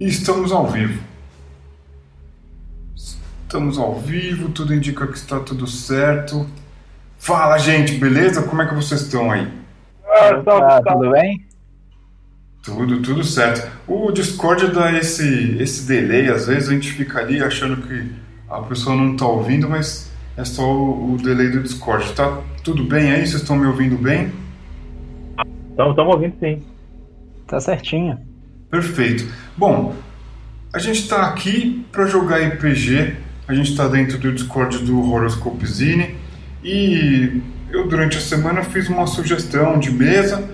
E estamos ao vivo. Estamos ao vivo, tudo indica que está tudo certo. Fala, gente, beleza? Como é que vocês estão aí? Ah, tá, tudo bem? Tudo, tudo certo. O Discord dá esse, esse delay, às vezes a gente fica ali achando que a pessoa não está ouvindo, mas é só o, o, delay do Discord. Tá tudo bem aí? Vocês estão me ouvindo bem? Estamos ouvindo sim. Tá certinho. Perfeito. Bom, a gente está aqui para jogar RPG. A gente está dentro do Discord do Horoscope Zine e eu durante a semana fiz uma sugestão de mesa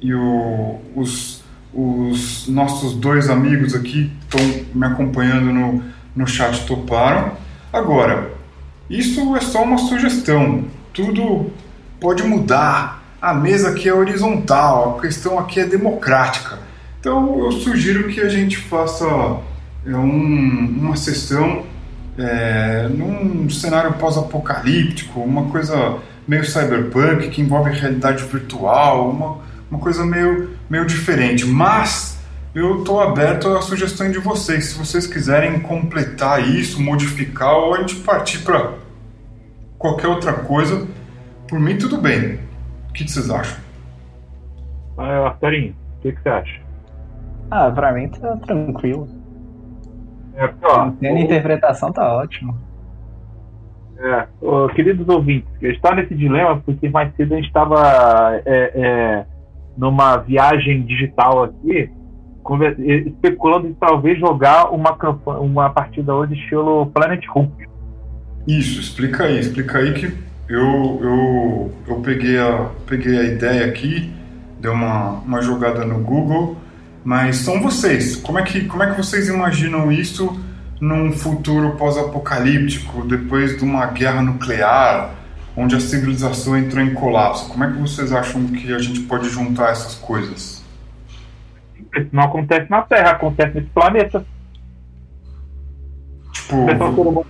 e o, os, os nossos dois amigos aqui estão me acompanhando no, no chat toparam. Agora, isso é só uma sugestão. Tudo pode mudar. A mesa aqui é horizontal, a questão aqui é democrática. Então eu sugiro que a gente faça é, um, uma sessão é, num cenário pós-apocalíptico, uma coisa meio cyberpunk que envolve realidade virtual, uma, uma coisa meio, meio diferente. Mas eu estou aberto à sugestão de vocês. Se vocês quiserem completar isso, modificar ou a gente partir para qualquer outra coisa, por mim tudo bem. O que, vocês acham? Ah, Arturinho, o que, que você acha? Ah, pra mim tá tranquilo. É, ó, a interpretação tá ótimo. É, ó, queridos ouvintes, está nesse dilema porque mais cedo a gente estava é, é, numa viagem digital aqui, especulando em talvez jogar uma, uma partida hoje estilo Planet Hulk. Isso, explica aí, explica aí que eu, eu, eu peguei, a, peguei a ideia aqui, dei uma, uma jogada no Google mas são vocês. Como é que, como é que vocês imaginam isso num futuro pós-apocalíptico, depois de uma guerra nuclear, onde a civilização entrou em colapso? Como é que vocês acham que a gente pode juntar essas coisas? Isso não acontece na Terra, acontece nesse planeta. Tipo.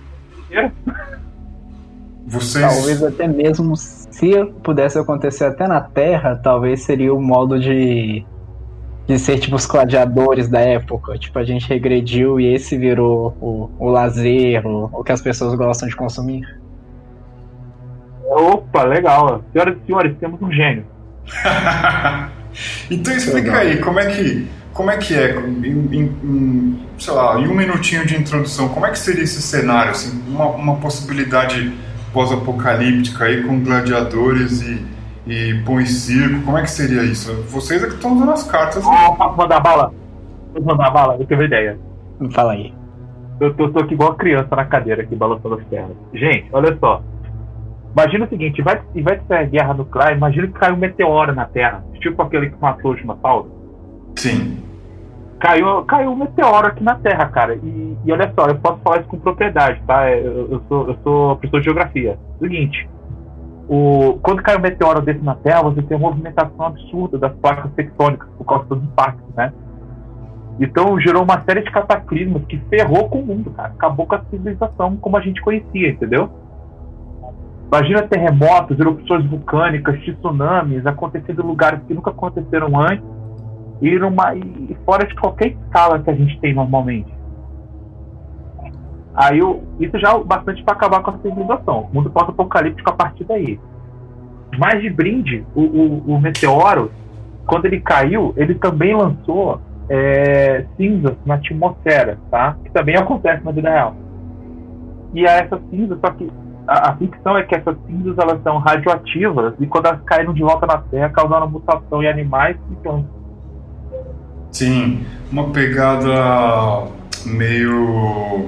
Vocês... Talvez até mesmo se pudesse acontecer até na Terra, talvez seria o modo de de ser tipo os gladiadores da época. Tipo, a gente regrediu e esse virou o, o lazer, o, o que as pessoas gostam de consumir. Opa, legal. Senhoras e senhores, temos um gênio. então explica aí, como é que, como é, que é, em, em, sei lá, em um minutinho de introdução, como é que seria esse cenário, assim, uma, uma possibilidade pós-apocalíptica aí com gladiadores e e põe circo, como é que seria isso? Vocês é que estão usando as cartas. Ah, posso mandar bala? Posso mandar bala? Eu tenho uma ideia. Fala aí. Eu tô, tô aqui igual a criança na cadeira aqui, balançando as pernas. Gente, olha só. Imagina o seguinte, vai, vai ter guerra nuclear, imagina que cai um meteoro na Terra, tipo aquele que matou o dinossauro. Sim. Caiu, caiu um meteoro aqui na Terra, cara. E, e olha só, eu posso falar isso com propriedade, tá? Eu, eu, sou, eu sou professor de geografia. Seguinte, o, quando cai um meteoro desse na Terra, você tem uma movimentação absurda das placas tectônicas por causa dos impactos, né? Então gerou uma série de cataclismos que ferrou com o mundo, cara. Acabou com a civilização como a gente conhecia, entendeu? Imagina terremotos, erupções vulcânicas, tsunamis acontecendo em lugares que nunca aconteceram antes e, numa, e fora de qualquer escala que a gente tem normalmente. Aí eu, isso já é bastante para acabar com a civilização. O mundo pós-apocalíptico a partir daí. Mas de brinde, o, o, o, meteoro, quando ele caiu, ele também lançou é, cinzas na atmosfera, tá? Que também acontece na vida real. E a essas cinzas, só que a, a, ficção é que essas cinzas elas são radioativas e quando elas caíram de volta na Terra, causaram mutação em animais e plantas. Sim, uma pegada meio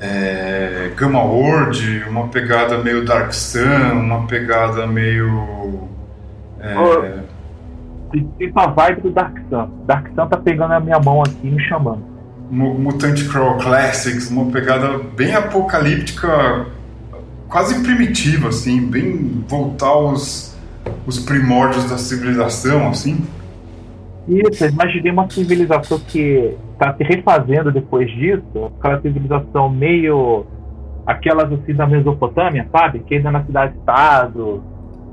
é, Gamma World, uma pegada meio Dark Sun, uma pegada meio. É... Tem a vibe do Dark Sun. Dark Sun tá pegando a minha mão aqui me chamando. Mutant Crawl Classics, uma pegada bem apocalíptica, quase primitiva, assim, bem voltar aos os primórdios da civilização, assim. Isso, imaginei uma civilização que está se refazendo depois disso, aquela civilização meio aquelas assim da Mesopotâmia, sabe? Que ainda na cidade-estado,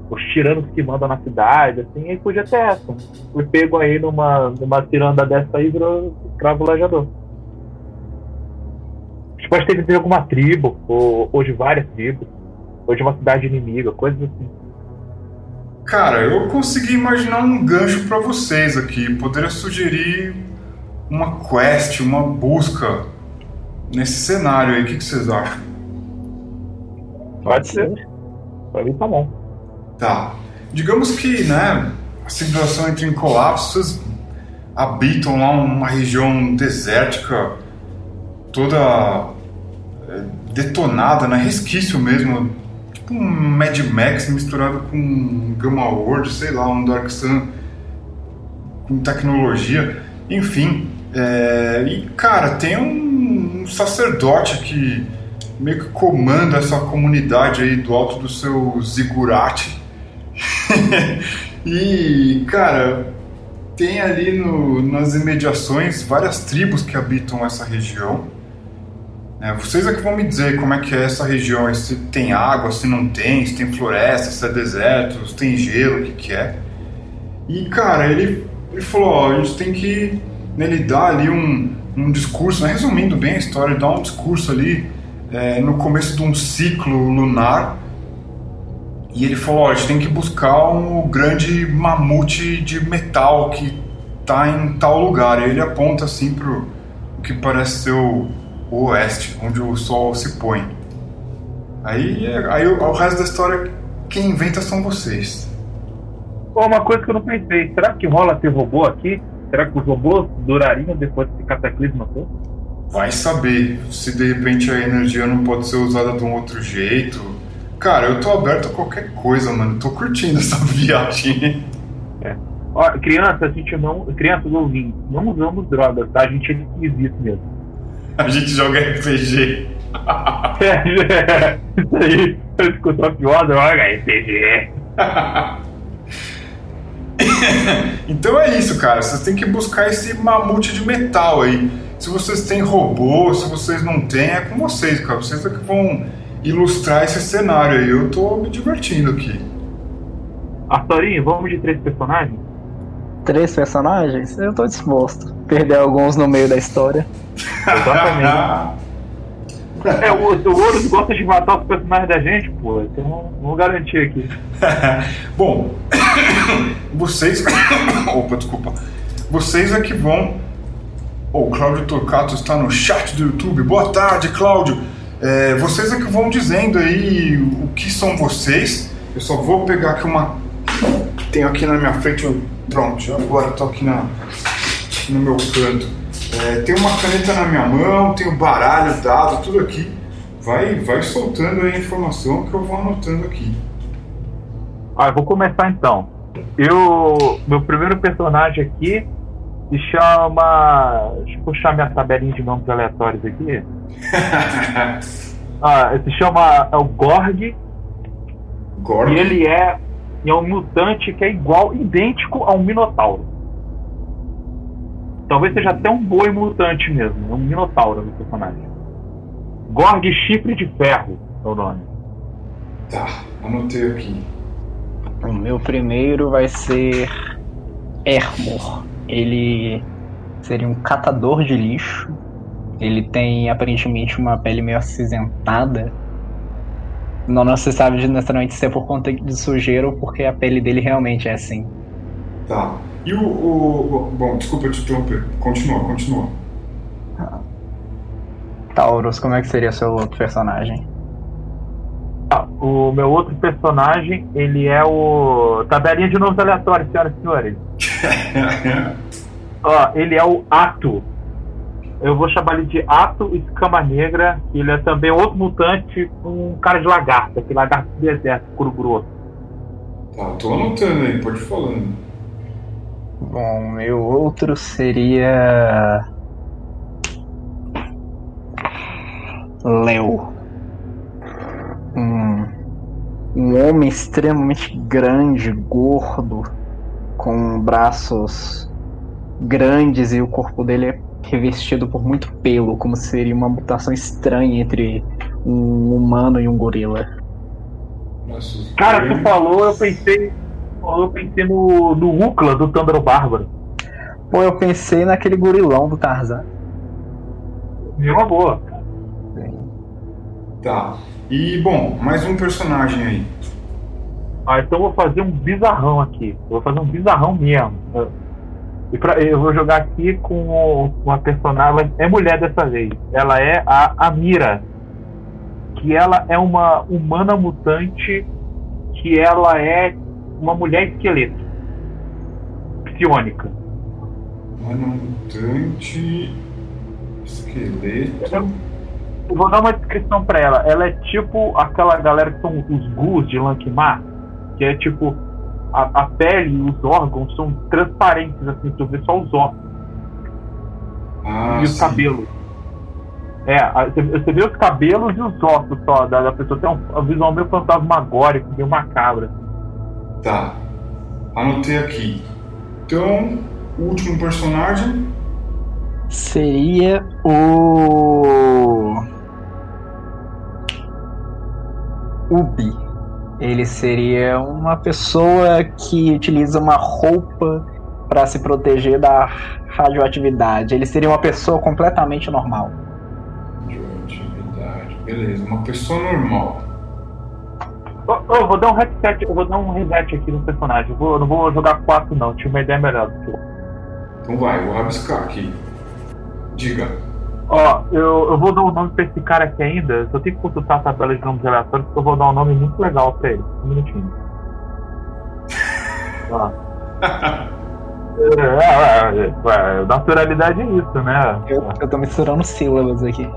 os tiranos que mandam na cidade, assim, aí podia ter essa. Fui pego aí numa, numa tiranda dessa aí, virou escravo lajador. A gente pode ter de alguma tribo, ou, ou de várias tribos, ou de uma cidade inimiga, coisas assim. Cara, eu consegui imaginar um gancho para vocês aqui. Poderia sugerir uma quest, uma busca nesse cenário aí. O que, que vocês acham? Pode ser. Pra mim tá bom. Tá. Digamos que, né, a civilização entra em colapso, vocês habitam lá uma região desértica toda é, detonada, né, resquício mesmo, tipo um Mad Max misturado com Gamma World, sei lá, um Dark Sun com tecnologia, enfim. É, e, cara, tem um, um sacerdote que meio que comanda essa comunidade aí do alto do seu zigurate. e, cara, tem ali no, nas imediações várias tribos que habitam essa região. É, vocês é que vão me dizer como é que é essa região, se tem água, se não tem, se tem floresta, se é deserto, se tem gelo, o que, que é. E, cara, ele, ele falou, ó, a gente tem que né, ele dá ali um, um discurso, né, resumindo bem a história, ele dá um discurso ali é, no começo de um ciclo lunar e ele falou, a gente tem que buscar um grande mamute de metal que tá em tal lugar. E ele aponta assim pro o que parece ser o, o oeste, onde o sol se põe. Aí, aí o, resto da história, quem inventa são vocês. uma coisa que eu não pensei, será que rola ter robô aqui? Será que os robôs durariam depois desse cataclismo todo? Vai saber se de repente a energia não pode ser usada de um outro jeito. Cara, eu tô aberto a qualquer coisa, mano. Tô curtindo essa viagem. É. Ó, criança, a gente não. Crianças ouvintes, não usamos drogas, tá? A gente é esquisito mesmo. A gente joga RPG. é, isso aí. Eu escutou a pior droga, RPG. então é isso, cara. Vocês têm que buscar esse mamute de metal aí. Se vocês têm robô, se vocês não têm, é com vocês, cara. Vocês é que vão ilustrar esse cenário aí. Eu tô me divertindo aqui. Arthurinho, vamos de três personagens? Três personagens? Eu tô disposto. Perder alguns no meio da história. Exatamente. É, o, o Ouros gosta de matar os personagens da gente, pô. Então vamos garantir aqui. Bom, vocês. Opa, desculpa. Vocês é que vão. O oh, Cláudio Torcato está no chat do YouTube. Boa tarde, Cláudio. É, vocês é que vão dizendo aí o que são vocês. Eu só vou pegar aqui uma. Tenho aqui na minha frente. Pronto, agora estou aqui na, no meu canto. É, tem uma caneta na minha mão, tem o baralho dado, tudo aqui. Vai, vai soltando aí a informação que eu vou anotando aqui. Ah, eu vou começar então. Eu, meu primeiro personagem aqui se chama. Deixa eu puxar minha tabelinha de nomes aleatórios aqui. ah, se chama é o Gorg. Gorg. E ele é, é um mutante que é igual, idêntico a um Minotauro. Talvez seja até um boi mutante mesmo, um Minotauro no personagem. Gorg Chifre de Ferro é o nome. Tá, anotei aqui. O meu primeiro vai ser Hermor. Ele seria um catador de lixo. Ele tem aparentemente uma pele meio acinzentada. Não, não se sabe necessariamente se é por conta de sujeira ou porque a pele dele realmente é assim. Tá. E o. o bom, desculpa te interromper. Continua, continua. Taurus, como é que seria seu outro personagem? Ah, o meu outro personagem, ele é o. Tabelinha de novo aleatório, senhoras e senhores. Ó, ele é o Ato. Eu vou chamar ele de Ato Escama Negra. Ele é também outro mutante com um cara de lagarta, que lagarto do deserto, curo grosso. Tá, tô anotando aí, pode ir falando. Bom, meu outro seria. Léo. Um, um homem extremamente grande, gordo, com braços grandes e o corpo dele é revestido por muito pelo, como seria uma mutação estranha entre um humano e um gorila. Nossa, Cara, tu falou, eu pensei. Eu pensei no, no Ukla do Tândaro Bárbaro. Pô, eu pensei naquele gorilão do Tarzan. É uma boa. Tá. E, bom, mais um personagem aí. Ah, então eu vou fazer um bizarrão aqui. Eu vou fazer um bizarrão mesmo. E pra, eu vou jogar aqui com uma personagem. É mulher dessa vez. Ela é a Amira. Que ela é uma humana mutante. Que ela é uma mulher esqueleto. Psiônica. Humana mutante. Esqueleto. Eu vou dar uma descrição pra ela. Ela é tipo aquela galera que são os gus de Lankmar. Que é tipo a, a pele e os órgãos são transparentes, assim, tu vê só os ossos. Ah, e os sim. cabelos. É, você você vê os cabelos e os ossos só da, da pessoa. Tem um, um visual meio fantasmagórico, meio macabro. assim. Tá. Anotei aqui. Então, o último personagem. Seria o. Ubi. Ele seria uma pessoa que utiliza uma roupa para se proteger da radioatividade. Ele seria uma pessoa completamente normal. Radioatividade. Beleza, uma pessoa normal. Ô, ô, eu vou dar um reset, eu vou dar um reset aqui no personagem. Eu, vou, eu não vou jogar 4 não, tinha uma ideia melhor do que eu. Então vai, vou rabiscar aqui. Diga. Ó, eu, eu vou dar um nome pra esse cara aqui ainda. Eu só tenho que consultar a tabela de nomes aleatórios porque eu vou dar um nome muito legal pra ele. Um minutinho. Ó. É, é, é, é, naturalidade é isso, né? Eu, eu tô misturando sílabas aqui.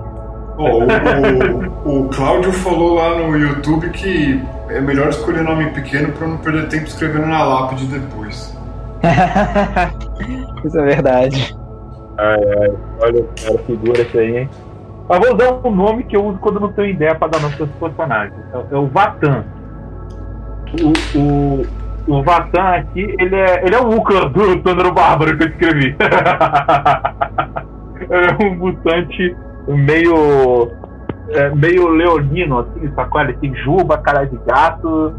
Ó, o, o, o Cláudio falou lá no YouTube que é melhor escolher nome pequeno para não perder tempo escrevendo na lápide depois. Isso é verdade. Ai, ai, olha, cara, figura isso aí, hein? Eu vou usar um nome que eu uso quando não tenho ideia pra dar nome para os personagens. É, é o Vatan. O, o, o Vatan aqui, ele é, ele é o Uka do Thunder Bárbaro que eu escrevi. ele é um mutante meio. é, meio leonino, assim, sacou? Ele tem juba, cara de gato.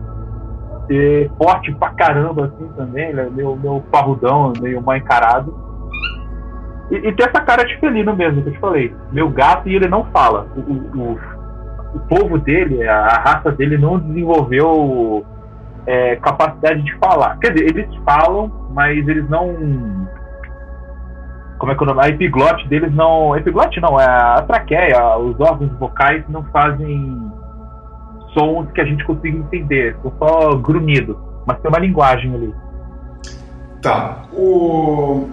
E forte pra caramba, assim, também. Ele é meio, meio parrudão, meio mal encarado. E, e tem essa cara de felino mesmo, que eu te falei. Meu gato e ele não fala. O, o, o, povo dele, a, raça dele não desenvolveu é, capacidade de falar. Quer dizer, eles falam, mas eles não. Como é que é o nome? A epiglote deles não. Epiglote não, é a traqueia, os órgãos vocais não fazem sons que a gente consiga entender. São só grunhidos. Mas tem uma linguagem ali. Tá. O...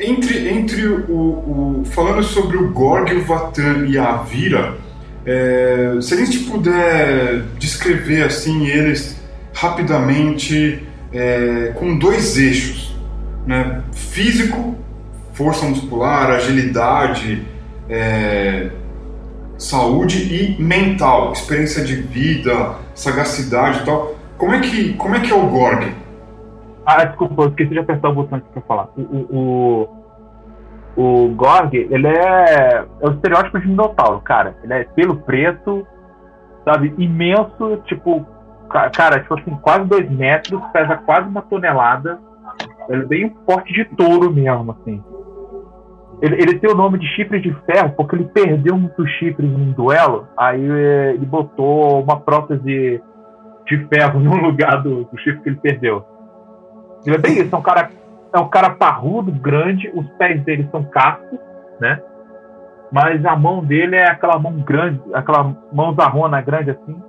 Entre, entre o, o. Falando sobre o Gorg, o Vatan e a Vira, é, se a gente puder descrever assim eles rapidamente é, com dois eixos, né? Físico, força muscular, agilidade, é, saúde e mental, experiência de vida, sagacidade e tal. Como é que, como é, que é o Gorg? Ah, desculpa, eu esqueci de apertar o botão aqui pra falar. O, o, o, o Gorg, ele é, é o estereótipo de Minotauro, cara. Ele é pelo preto, sabe, imenso, tipo, ca- cara, tipo assim, quase dois metros, pesa quase uma tonelada. Ele é bem porte de touro mesmo, assim. Ele, ele tem o nome de chifre de ferro porque ele perdeu muitos chifres num duelo, aí eh, ele botou uma prótese de ferro no lugar do, do chifre que ele perdeu. Ele é bem isso, é um cara, é um cara parrudo, grande, os pés dele são cascos, né? Mas a mão dele é aquela mão grande, aquela mão zarrona grande assim,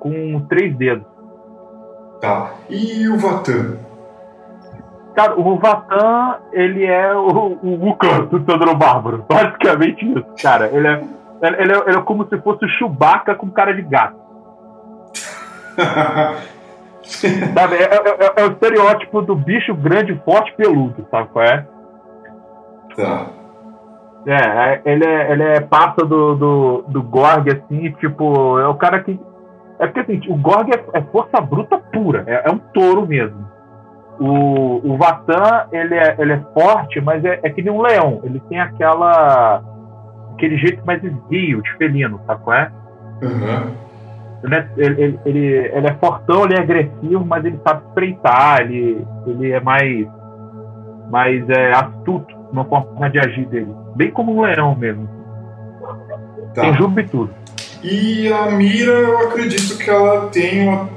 com três dedos. Tá. E o Vatan? Cara, o Vatan, ele é o, o do Sandro Bárbaro. Basicamente isso, cara. Ele é, ele é, ele é como se fosse o Chewbacca com cara de gato. Sabe? É, é- é- é o estereótipo do bicho grande, forte, peludo, sabe qual é? tá. É, é, ele é, ele é passa do, do, do Gorg, assim, tipo, é o cara que. É porque assim, o Gorg é, é força bruta pura, é, é um touro mesmo. O, o Vatan, ele é, ele é forte, mas é, é que nem um leão. Ele tem aquela. aquele jeito mais esguio, de felino, sabe qual é? Aham. Ele é, ele, ele, ele- é fortão, ele é agressivo, mas ele sabe espreitar, ele, ele é mais. mais é, astuto na forma de agir dele. Bem como um leão mesmo. Tá. Tem juba e tudo. E a Mira, eu acredito que ela tem uma-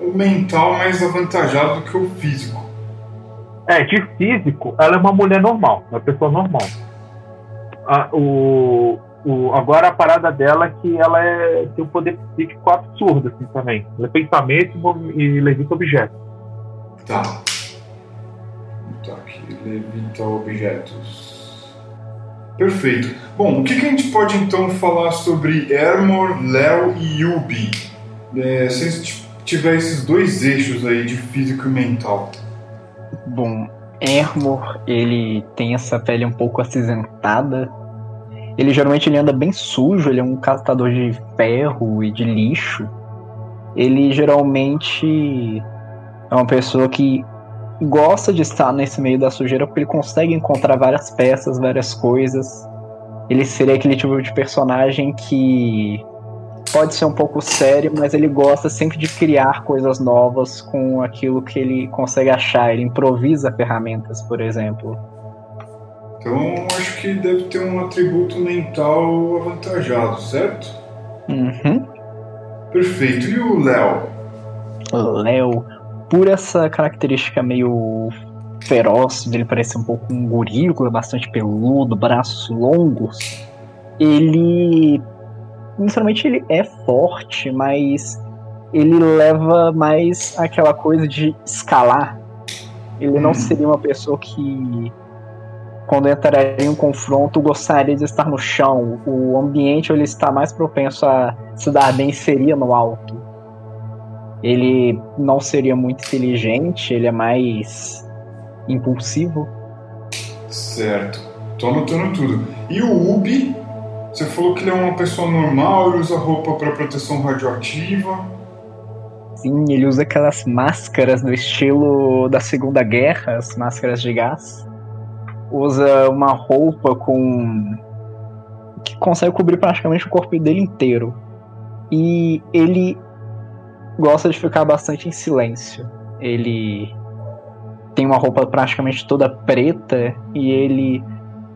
o mental mais avantajado do que o físico. É, de físico, ela é uma mulher normal, uma pessoa normal. A- o, o, agora a parada dela é que ela é, tem um poder psíquico absurdo assim, também. Ela é pensamento e levita objetos. Tá. Tá aqui, levita objetos. Perfeito. Bom, o que, que a gente pode então falar sobre Ermor, Léo e Yubi? É, se a gente tiver esses dois eixos aí de físico e mental. Bom, Ermor, ele tem essa pele um pouco acinzentada. Ele geralmente ele anda bem sujo, ele é um catador de ferro e de lixo. Ele geralmente é uma pessoa que gosta de estar nesse meio da sujeira porque ele consegue encontrar várias peças, várias coisas. Ele seria aquele tipo de personagem que pode ser um pouco sério, mas ele gosta sempre de criar coisas novas com aquilo que ele consegue achar. Ele improvisa ferramentas, por exemplo. Então, acho que deve ter um atributo mental avantajado, certo? Uhum. Perfeito. E o Léo? Léo, por essa característica meio feroz, dele parecer um pouco um gorila, bastante peludo, braços longos, ele. Inicialmente ele é forte, mas ele leva mais aquela coisa de escalar. Ele não Hum. seria uma pessoa que, quando entraria em um confronto, gostaria de estar no chão. O ambiente ele está mais propenso a se dar bem seria no alto. Ele não seria muito inteligente, ele é mais impulsivo. Certo. Tô anotando tudo. E o Ubi? Você falou que ele é uma pessoa normal, ele usa roupa para proteção radioativa. Sim, ele usa aquelas máscaras do estilo da Segunda Guerra, as máscaras de gás. Usa uma roupa com. que consegue cobrir praticamente o corpo dele inteiro. E ele gosta de ficar bastante em silêncio. Ele tem uma roupa praticamente toda preta e ele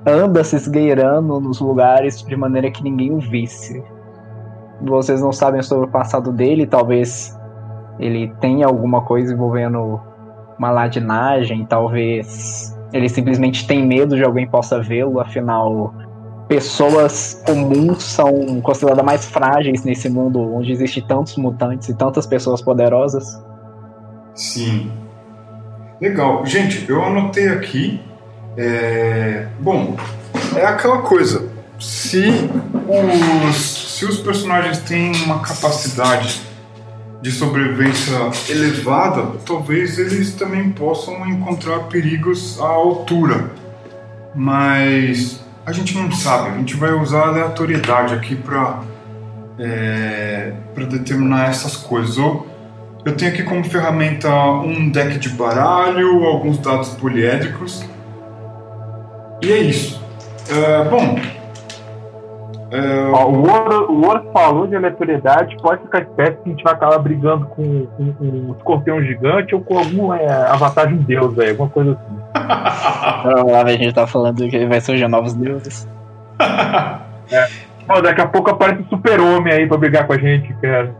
anda se esgueirando nos lugares de maneira que ninguém o visse. Vocês não sabem sobre o passado dele, talvez ele tenha alguma coisa envolvendo uma ladinagem, talvez ele simplesmente tem medo de alguém possa vê-lo, afinal pessoas comuns são consideradas mais frágeis nesse mundo onde existe tantos mutantes e tantas pessoas poderosas. Sim. Legal. Gente, eu anotei aqui. é, Bom, é aquela coisa. Se os, se os personagens têm uma capacidade de sobrevivência elevada, talvez eles também possam encontrar perigos à altura. Mas a gente não sabe. A gente vai usar a aleatoriedade aqui para para determinar essas coisas. Ou eu tenho aqui como ferramenta um deck de baralho, alguns dados poliédricos. E é isso. É, bom. É, Ó, o Ouro, o Ouro falou de aleatoriedade, pode ficar esperto que a gente vai acabar brigando com um, um escorpião gigante ou com algum é, avatar de um deus, aí, alguma coisa assim. Lá a gente tá falando que vai surgir novos deuses. Pô, daqui a pouco aparece o super-homem aí pra brigar com a gente, cara.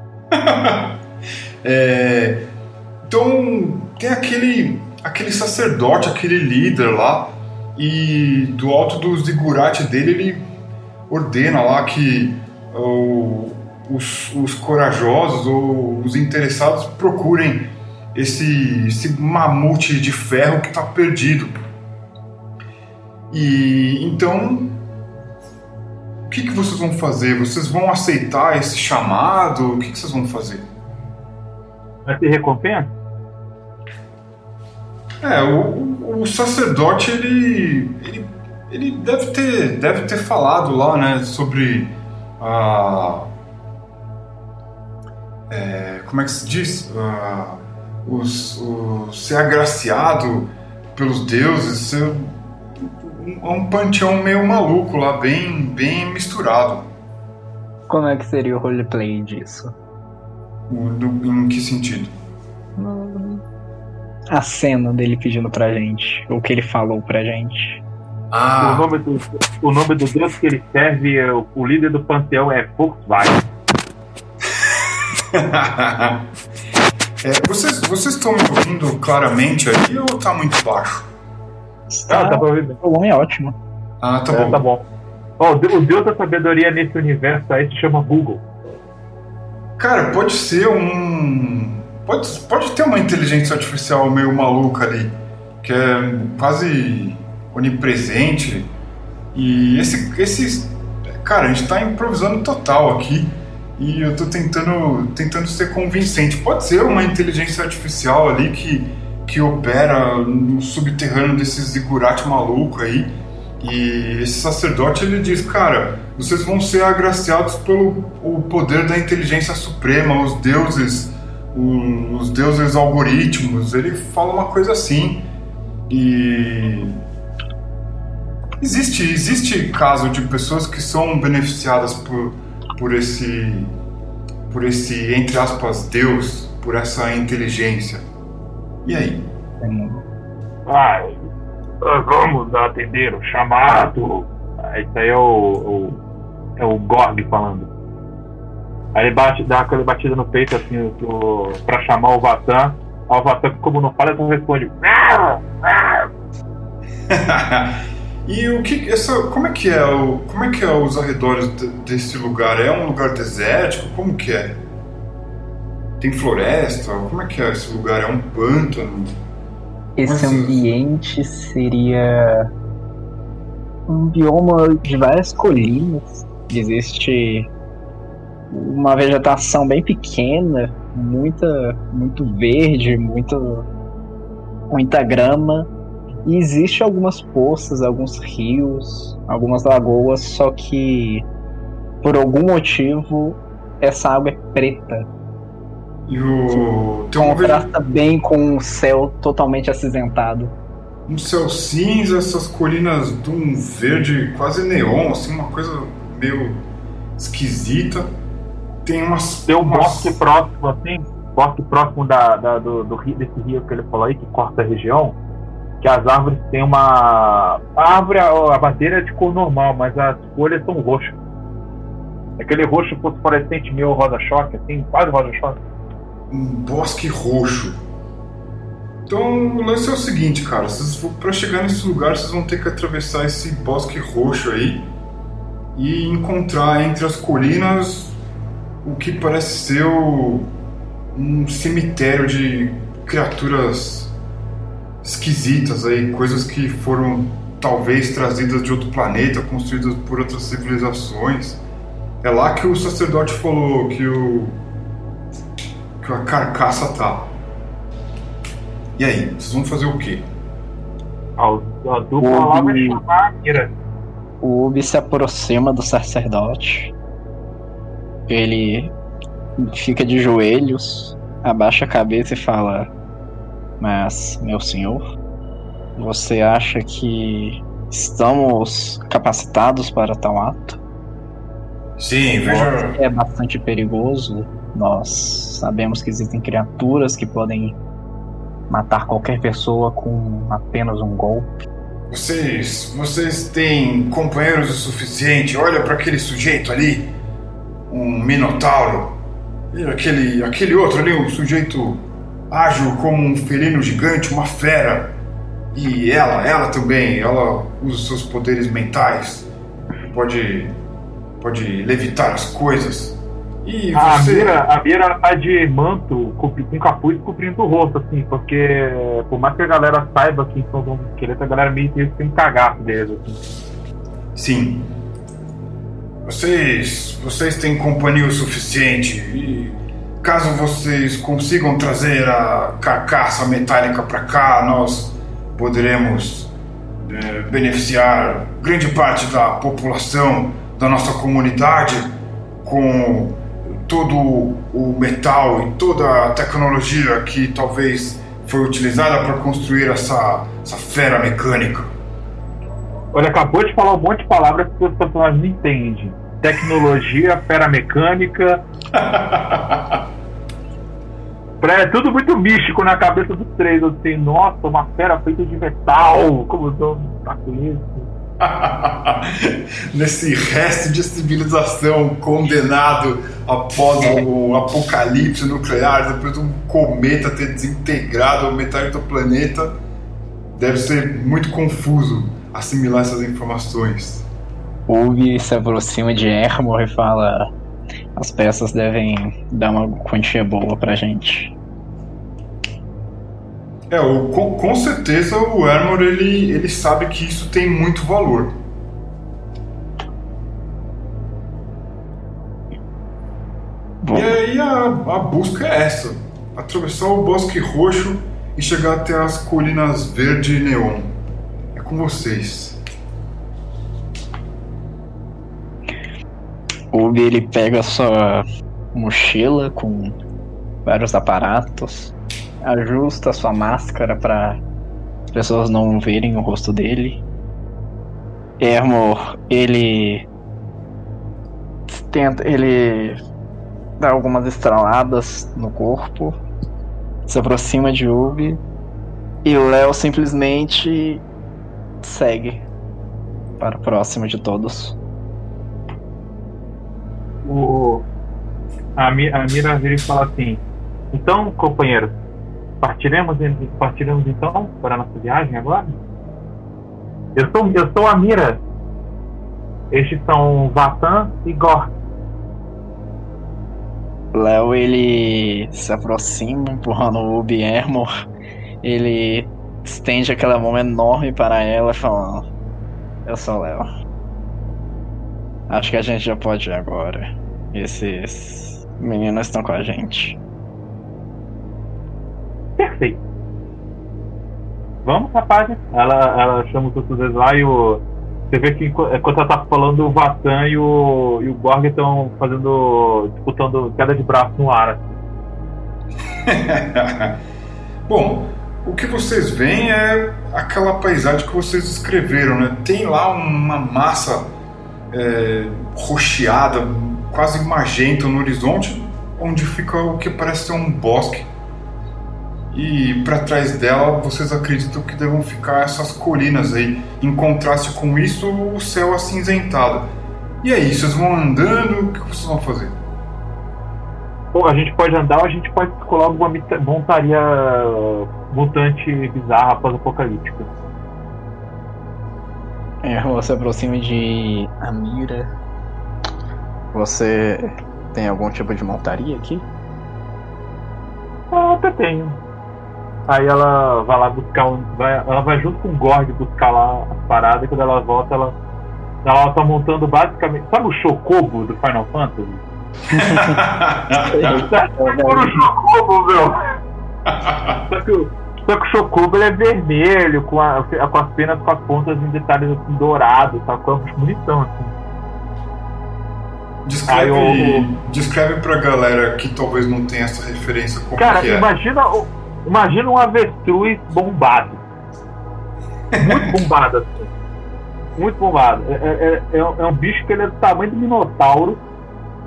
é, então tem aquele aquele sacerdote, aquele líder lá, e do alto do zigurate dele ele ordena lá que o- os, os corajosos ou os interessados procurem esse, esse mamute de ferro que está perdido. E então, o que, que vocês vão fazer? Vocês vão aceitar esse chamado? O que, que vocês vão fazer? Vai ter recompensa? É, o, o- o sacerdote ele, ele, ele deve ter deve ter falado lá, né, sobre a é, como é que se diz, Ah, os, o ser agraciado pelos deuses, ser um, um panteão meio maluco lá, bem bem misturado. Como é que seria o roleplay disso? O- do- em que sentido? a cena dele pedindo pra gente, o que ele falou pra gente. Ah. O, nome do, o nome do deus que ele serve, é, o, o líder do panteão é Volkswagen. é, vocês, vocês estão me ouvindo claramente aí ou tá muito baixo? Tá, tá ouvindo. O volume é ótimo. Ah, tá é, bom. Tá bom. Oh, o deus da sabedoria nesse universo aí se chama Google. Cara, pode ser um. Pode, pode ter uma inteligência artificial meio maluca ali, que é quase onipresente. E esse, esse. Cara, a gente tá improvisando total aqui. E eu tô tentando, tentando ser convincente. Pode ser uma inteligência artificial ali que, que opera no subterrâneo desses zigurate maluco aí e esse sacerdote ele diz, cara, vocês vão ser agraciados pelo o poder da inteligência suprema, os deuses, os deuses algoritmos. Ele fala uma coisa assim. E existe existe caso de pessoas que são beneficiadas por por esse por esse entre aspas Deus, por essa inteligência. E aí? Ah, vamos atender o chamado. Isso aí é o, o, é o Gorg falando. Aí ele bate, dá aquela batida no peito assim pro, pra chamar o Vatan. Aí o Vatan, como não fala, então responde. e o que essa como é que é o como é que é os arredores de, desse lugar? É um lugar desértico? Como que é? Tem floresta? Como é que é esse lugar? É um pântano? Esse ambiente seria um bioma de várias colinas. Existe uma vegetação bem pequena, muita, muito verde, muito, muita grama. E existe algumas poças, alguns rios, algumas lagoas, só que por algum motivo essa água é preta e o. Tem Contrasta bem com o céu totalmente acinzentado. Um céu cinza, essas colinas de um verde quase neon, assim, uma coisa meio esquisita. Tem umas. Tem um umas... bosque próximo, assim, bosque próximo da, da do, do, rio, desse rio que ele falou aí, que corta a região, que as árvores têm uma. A árvore, a madeira é de cor normal, mas as folhas são roxas. Aquele roxo fosforescente meio rosa-choque, assim, quase rosa-choque um bosque roxo. Então o lance é o seguinte, cara, para chegar nesse lugar vocês vão ter que atravessar esse bosque roxo aí e encontrar entre as colinas o que parece ser o, um cemitério de criaturas esquisitas aí, coisas que foram talvez trazidas de outro planeta, construídas por outras civilizações. É lá que o sacerdote falou que o que a carcaça tá. E aí, vocês vão fazer o quê? A, a dupla lá vai chamar a mira. O Ubi se aproxima do sacerdote. Ele fica de joelhos, abaixa a cabeça e fala: Mas, meu senhor, você acha que estamos capacitados para tal ato? Sim, veja. É bastante perigoso. Nós sabemos que existem criaturas que podem matar qualquer pessoa com apenas um golpe. Vocês, vocês têm companheiros o suficiente? Olha para aquele sujeito ali, um minotauro. E aquele, aquele outro ali, um sujeito ágil como um felino gigante, uma fera. E ela, ela também, ela usa seus poderes mentais. Pode, pode levitar as coisas. E a Mira, a Mira tá de manto com capuz cobrindo o rosto, assim, porque por mais que a galera saiba que são os esqueletos, a galera meio que tem cagaço deles, assim. Sim. Vocês. Vocês têm companhia o suficiente e caso vocês consigam trazer a carcaça metálica para cá, nós poderemos é, beneficiar grande parte da população da nossa comunidade com todo o metal e toda a tecnologia que talvez foi utilizada para construir essa, essa fera mecânica. Olha, acabou de falar um monte de palavras que os personagens entendem. Tecnologia, fera mecânica. É tudo muito místico na cabeça dos três, assim, nossa, uma fera feita de metal, como eu tá com isso? Nesse resto de civilização condenado após o apocalipse nuclear, depois de um cometa ter desintegrado metade do planeta, deve ser muito confuso assimilar essas informações. Ubi se aproxima de Hermor e fala: as peças devem dar uma quantia boa pra gente. É, o, com, com, certeza o Hermor ele, ele sabe que isso tem muito valor. Bom. E aí a, a busca é essa: atravessar o bosque roxo e chegar até as colinas verde e neon. É com vocês. O Ubi ele pega sua mochila com vários aparatos, ajusta sua máscara para as pessoas não verem o rosto dele. Ermo, ele tenta, ele dá algumas estraladas no corpo, se aproxima de Ubi e Léo simplesmente segue para próximo de todos o, a, a Mira vira e fala assim: Então, companheiro, partiremos, partiremos então para a nossa viagem agora? Eu sou, eu sou a Mira. Estes são Vatan e Gor. Léo ele se aproxima, empurrando o Ubi. Ele estende aquela mão enorme para ela, falando: Eu sou Léo. Acho que a gente já pode ir agora. Esses meninos estão com a gente. Perfeito. Vamos, rapaz. Ela, ela chama os outros lá e o. Você vê que enquanto ela tá falando, o Vatan e o, e o Gorg estão fazendo. disputando queda de braço no ar. Bom, o que vocês veem é aquela paisagem que vocês descreveram, né? Tem lá uma massa é, rocheada, quase magenta no horizonte, onde fica o que parece ser um bosque. E para trás dela, vocês acreditam que devam ficar essas colinas aí. Em contraste com isso, o céu acinzentado. E aí, vocês vão andando? O que vocês vão fazer? Bom, a gente pode andar ou a gente pode escolar alguma montaria mutante bizarra pós-apocalíptica. É, você aproxima de Amira. Você tem algum tipo de montaria aqui? Ah, até tenho. Aí ela vai lá buscar um. Vai, ela vai junto com o Gorg buscar lá as paradas e quando ela volta, ela. Ela tá montando basicamente. Sabe o Chocobo do Final Fantasy? tá o Chocobo, meu! Só que o só que o Chocobo ele é vermelho, com, a, com as penas com as pontas em detalhes assim, dourados, tá? Com bonitão, assim. Descreve, eu, descreve pra galera que talvez não tenha essa referência como Cara, que é. imagina, imagina um avestruz bombado. Muito bombado, assim. Muito bombado. É, é, é, é um bicho que ele é do tamanho do Minotauro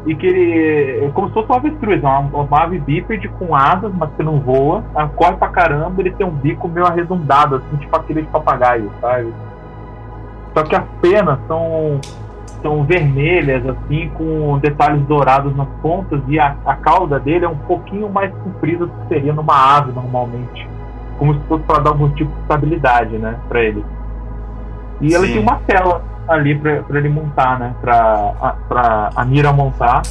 e que ele é como se fosse uma avestruz, uma, uma ave bípede com asas, mas que não voa, ela corre pra caramba, ele tem um bico meio arredondado, assim, tipo aquele de papagaio, sabe? Só que as penas são, são vermelhas, assim, com detalhes dourados nas pontas, e a, a cauda dele é um pouquinho mais comprida do que seria numa ave normalmente. Como se fosse para dar algum tipo de estabilidade, né, pra ele. E Sim. ela tem uma tela ali para ele montar, né? Para a Mira montar.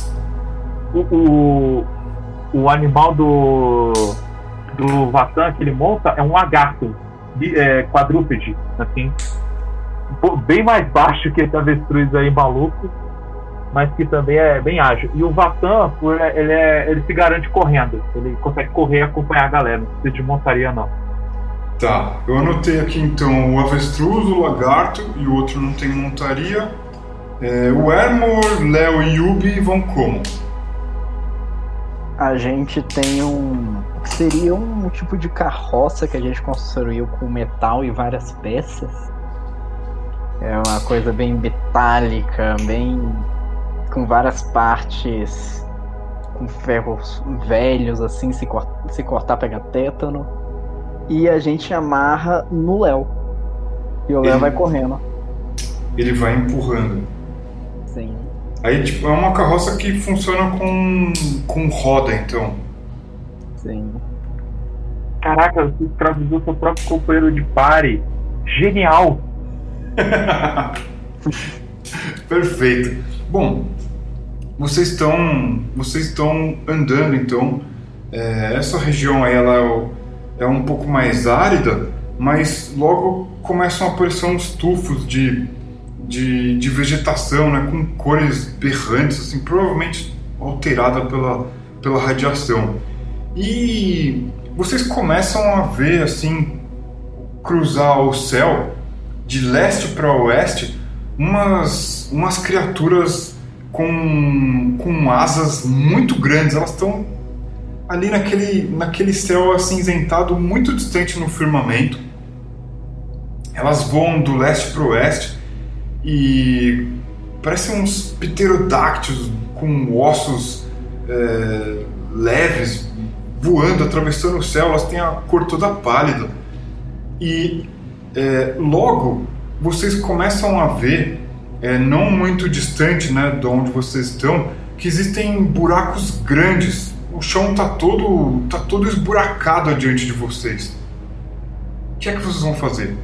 O, o, o, animal do, do Vatan que ele monta é um lagarto é, quadrúpede, assim. Bem mais baixo que esse avestruz aí maluco, mas que também é bem ágil. E o Vatan, ele, é, ele se garante correndo. Ele consegue correr e acompanhar a galera, não precisa de montaria não. Tá, eu anotei aqui então o avestruz, o lagarto e o outro não tem montaria. É, o Ermor, Léo e Yubi vão como? A gente tem um. Seria um tipo de carroça que a gente construiu com metal e várias peças. É uma coisa bem metálica, bem. com várias partes. com ferros velhos, assim, se, cort se cortar pega tétano. E a gente amarra no Léo. E o Léo Ele- vai correndo. Ele vai empurrando. Sim. Aí, tipo, é uma carroça que funciona com, com roda, então. Sim. Caraca, você escravizou seu próprio companheiro de pare. Genial! Perfeito. Bom, vocês estão vocês estão andando então. É, essa região aí ela é é um pouco mais árida, mas logo começam a aparecer uns tufos de, de, de vegetação, né, com cores berrantes, assim, provavelmente alterada pela, pela radiação. E vocês começam a ver assim cruzar o céu de leste para oeste umas, umas criaturas com, com asas muito grandes. Elas estão ali naquele, naquele céu acinzentado muito distante no firmamento. Elas voam do leste para oeste e parecem uns pterodáctilos com ossos é, leves voando, atravessando o céu. Elas têm a cor toda pálida. E é, logo vocês começam a ver, é, não muito distante né, de onde vocês estão, que existem buracos grandes. O chão está todo, tá todo esburacado adiante de vocês. O que é que vocês vão fazer?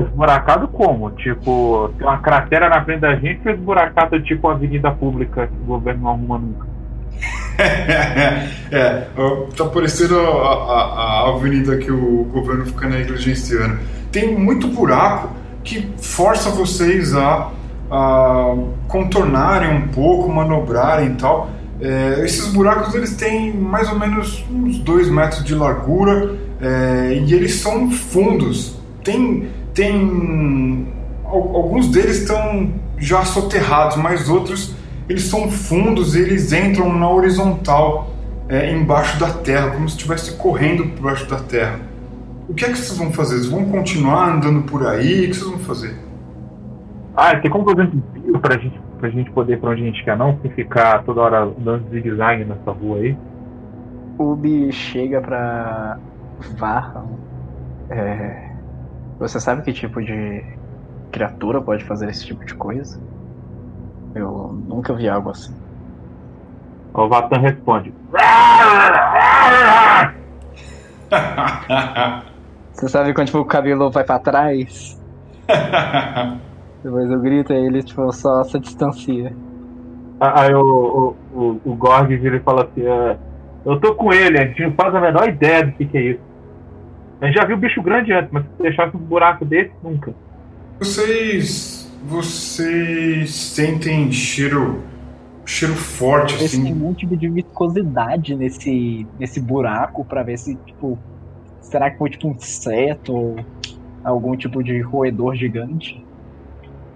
Esburacado como? Tipo, tem uma cratera na frente da gente ou esburacado tipo uma avenida pública que o governo não arruma nunca? é, tá parecendo a, a- a avenida que o governo fica negligenciando. Tem muito buraco que força vocês a, a contornarem um pouco, manobrarem e tal. É, esses buracos eles têm mais ou menos uns 2 metros de largura é, e eles são fundos. Tem, tem al- alguns deles estão já soterrados, mas outros eles são fundos, eles entram na horizontal é, embaixo da terra, como se estivesse correndo por baixo da terra. O que é que vocês vão fazer? Vocês vão continuar andando por aí? O que vocês vão fazer? Ah, tem como fazer um desvio pra gente, pra gente poder ir pra onde a gente quer não? Sem ficar toda hora andando de zigue-zague nessa rua aí? O Ubi chega pra Varram. É... Você sabe que tipo de criatura pode fazer esse tipo de coisa? Eu nunca vi algo assim. O Vatan responde. Você sabe quando tipo, o cabelo vai pra trás? Depois eu grito e ele tipo, só se distancia. Aí o, o, o, o Gorg vira e fala assim: "É, Eu tô com ele, a gente não faz a menor ideia do que, que é isso. A gente já viu bicho grande antes, mas se deixasse um buraco desse, nunca. vocês. Vocês sentem cheiro. cheiro forte, Ver se tem assim. um tipo de viscosidade nesse, nesse buraco pra ver se, tipo. Será que foi tipo um inseto ou algum tipo de roedor gigante?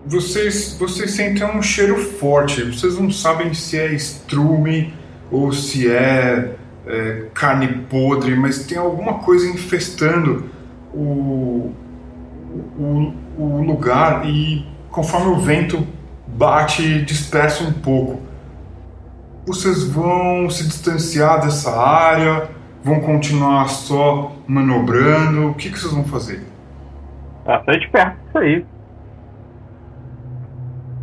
Vocês, vocês sentem um cheiro forte. Vocês não sabem se é estrume ou se é, é, carne podre, mas tem alguma coisa infestando o, o, o lugar e conforme o vento bate, dispersa um pouco. Vocês vão se distanciar dessa área, vão continuar só manobrando. O que, que vocês vão fazer? De perto, isso aí.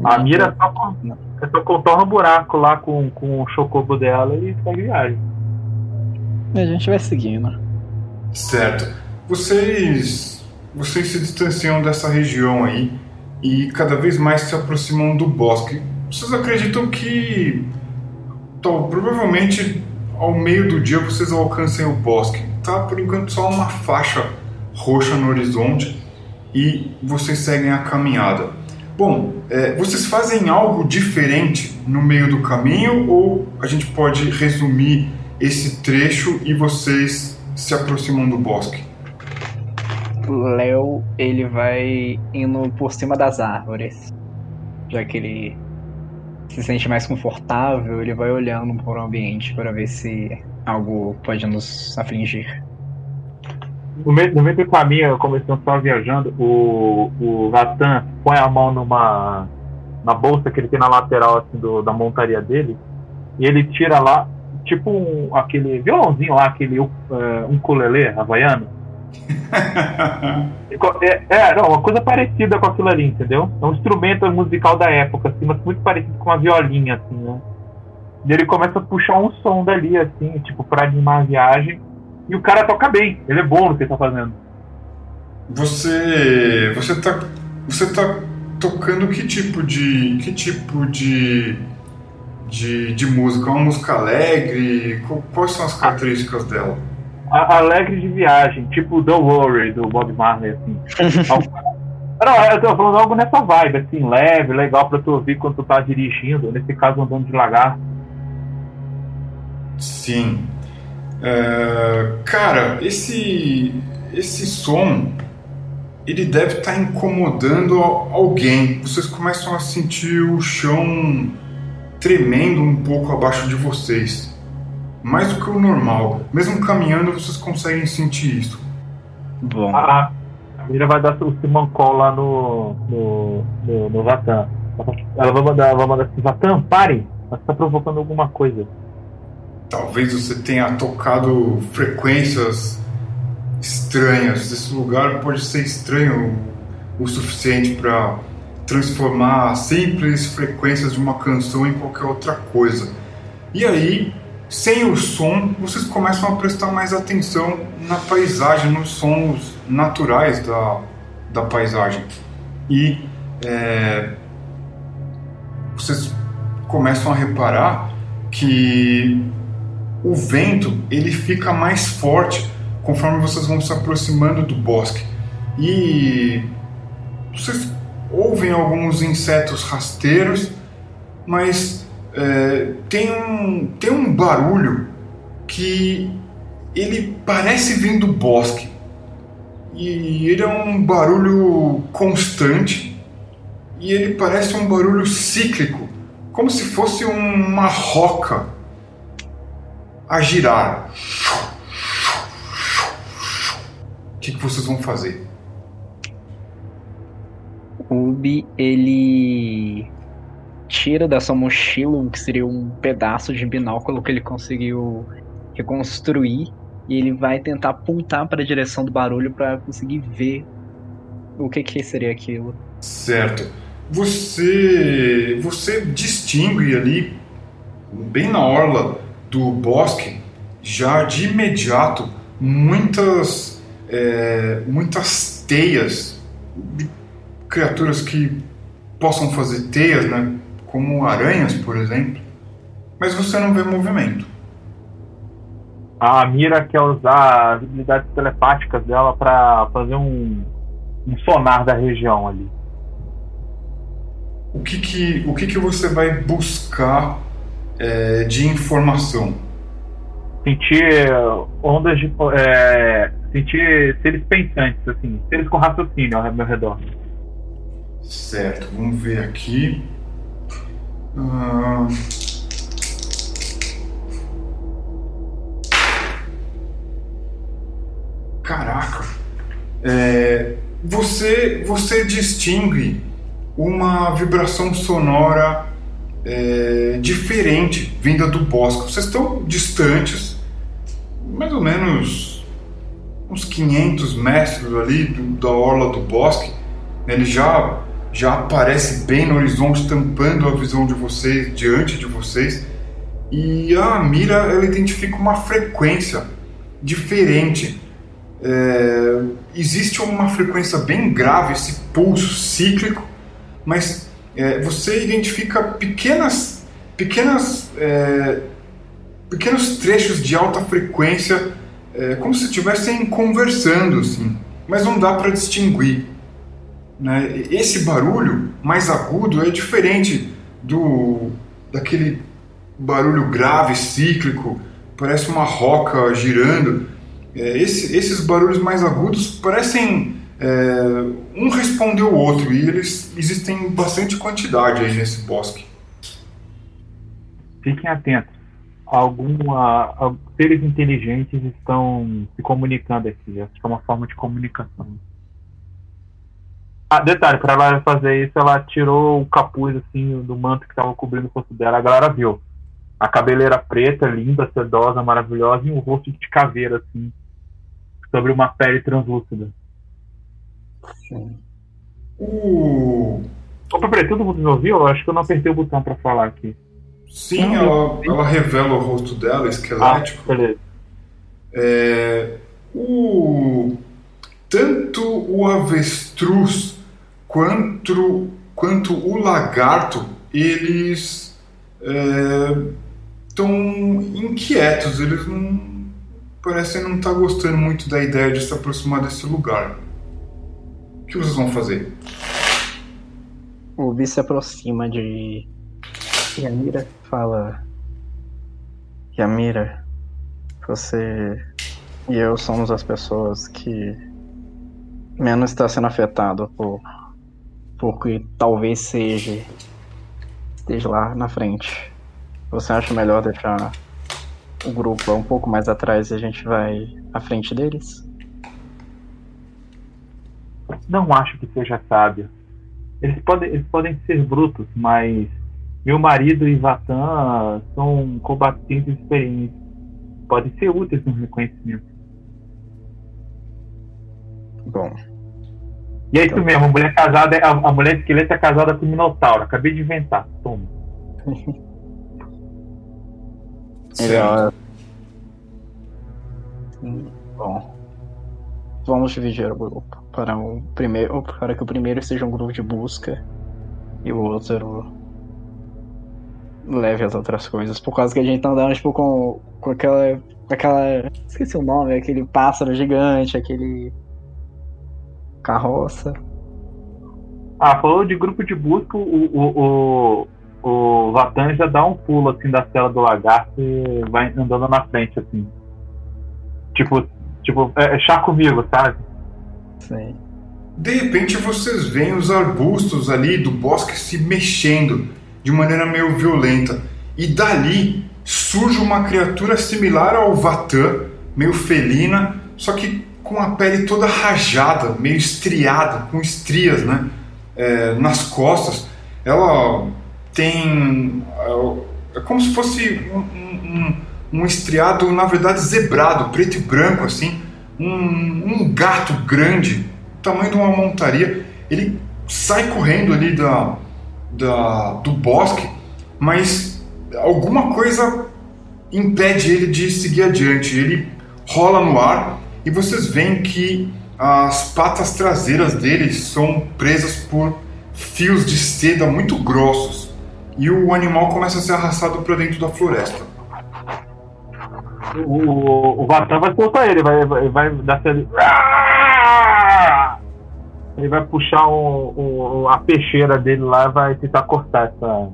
A mira só, só contorna o buraco lá com, com o chocobo dela e segue viagem. A gente vai seguindo. Certo. Vocês, vocês se distanciam dessa região aí e cada vez mais se aproximam do bosque. Vocês acreditam que tal, provavelmente ao meio do dia vocês alcancem o bosque. Tá por enquanto só uma faixa roxa no horizonte e vocês seguem a caminhada. Bom, é, vocês fazem algo diferente no meio do caminho ou a gente pode resumir esse trecho e vocês se aproximam do bosque? Léo, ele vai indo por cima das árvores. Já que ele se sente mais confortável, ele vai olhando para o ambiente para ver se algo pode nos afligir. No meio, no meio do caminho, como eles estão viajando, o, o Vatan põe a mão numa na bolsa que ele tem na lateral assim, do, da montaria dele e ele tira lá, tipo um, aquele violãozinho lá, aquele uh, um colelê havaiano. é, é, não, uma coisa parecida com aquilo ali, entendeu? É um instrumento musical da época, assim, mas muito parecido com uma violinha, assim, né? E ele começa a puxar um som dali, assim, tipo, pra animar a viagem. E o cara toca bem, ele é bom no que ele tá fazendo. Você. Você tá. Você tá tocando que tipo de. que tipo de. de, de música? É uma música alegre? Quais são as características dela? Alegre de viagem, tipo Don't Worry, do Bob Marley, assim. Não, eu tô falando algo nessa vibe, assim, leve, legal pra tu ouvir quando tu tá dirigindo, nesse caso andando de lagar. Sim. Uh, cara, esse, esse som ele deve estar tá incomodando alguém. Vocês começam a sentir o chão tremendo um pouco abaixo de vocês. Mais do que o normal. Mesmo caminhando, vocês conseguem sentir isso. Bom. A, a Mira vai dar o Simancol lá no, no, no, no Vatan. Ela vai mandar, vai mandar assim, Vatan, pare! Você está provocando alguma coisa. Talvez você tenha tocado frequências estranhas. Esse lugar pode ser estranho o suficiente para transformar simples frequências de uma canção em qualquer outra coisa. E aí, sem o som, vocês começam a prestar mais atenção na paisagem, nos sons naturais da, da paisagem. E é, vocês começam a reparar que o vento ele fica mais forte conforme vocês vão se aproximando do bosque. E vocês ouvem alguns insetos rasteiros, mas é, tem, um, tem um barulho que ele parece vir do bosque. E ele é um barulho constante e ele parece um barulho cíclico, como se fosse uma roca a girar. O que, que vocês vão fazer? Ubi, ele tira da sua mochila o que seria um pedaço de binóculo que ele conseguiu reconstruir e ele vai tentar apontar para a direção do barulho para conseguir ver o que, que seria aquilo. Certo. Você você distingue ali bem na orla do bosque já de imediato muitas é, muitas teias de criaturas que possam fazer teias, né? Como aranhas, por exemplo, mas você não vê movimento. A Mira quer usar as habilidades telepáticas dela para fazer um, um, sonar da região ali. O que que, o que, que você vai buscar é, de informação? Sentir ondas de. É, sentir seres pensantes, assim, seres com raciocínio ao meu redor. Certo, vamos ver aqui. Ah... Caraca! É, você, você distingue uma vibração sonora é, diferente vinda do bosque. Vocês estão distantes, mais ou menos uns 500 metros ali do, da orla do bosque, ele já já aparece bem no horizonte, tampando a visão de vocês, diante de vocês. E a mira ela identifica uma frequência diferente. É, existe uma frequência bem grave, esse pulso cíclico, mas é, você identifica pequenas, pequenas, é, pequenos trechos de alta frequência é como se estivessem conversando, assim, mas não dá para distinguir. Né? Esse barulho mais agudo é diferente do daquele barulho grave, cíclico, parece uma roca girando. É, esse, esses barulhos mais agudos parecem é, um responder o outro e eles existem bastante quantidade aí nesse bosque. Fiquem atentos alguma seres inteligentes estão se comunicando aqui. Que é uma forma de comunicação. Ah, detalhe, para ela fazer isso, ela tirou o capuz assim do manto que estava cobrindo o rosto dela. A galera viu. A cabeleira preta, linda, sedosa, maravilhosa, e um rosto de caveira, assim, sobre uma pele translúcida. Sim. O... Opa, peraí, todo mundo me ouviu? Eu acho que eu não apertei o botão pra falar aqui. Sim, ela, ela revela o rosto dela, esquelético. Ah, beleza. É, o, tanto o avestruz quanto, quanto o lagarto, eles estão inquietos, eles não parecem não estar gostando muito da ideia de se aproximar desse lugar. O que vocês vão fazer? O Vi se aproxima de Yamira fala Yamira, você e eu somos as pessoas que menos está sendo afetado por porque talvez seja esteja lá na frente. Você acha melhor deixar o grupo um pouco mais atrás e a gente vai à frente deles? Não acho que seja sábio. Eles podem, eles podem ser brutos, mas meu marido e Vatan são combatentes experientes. Podem ser úteis no reconhecimento. Bom, E é isso Então. mesmo, a mulher casada, é- a, a mulher esqueleto é casada com o Minotauro. Acabei de inventar. Toma. melhor. Hum, Bom, vamos dividir o grupo para o primeiro, para que o primeiro seja um grupo de busca e o outro leve as outras coisas. Por causa que a gente tá andando tipo com, com aquela, com aquela, esqueci o nome, aquele pássaro gigante, aquele carroça. Ah, falou de grupo de busca, o, o, o, o Vatan já dá um pulo assim da cela do lagarto e vai andando na frente, assim. Tipo, tipo, é, é chá comigo, sabe? Sim. De repente vocês veem os arbustos ali do bosque se mexendo de maneira meio violenta. E dali surge uma criatura similar ao Vatan, meio felina, só que com a pele toda rajada, meio estriada, com estrias né, é, nas costas. Ela tem. É, é como se fosse um, um, um estriado, na verdade, zebrado, preto e branco, assim. Um, um gato grande, tamanho de uma montaria. Ele sai correndo ali da, da, do bosque, mas alguma coisa impede ele de seguir adiante. Ele rola no ar e vocês veem que as patas traseiras dele são presas por fios de seda muito grossos e o animal começa a ser arrastado para dentro da floresta. O, o, o Vatan vai soltar ele, vai, vai, vai dar ali. Ele vai puxar o, o- a peixeira dele lá e vai tentar cortar essa,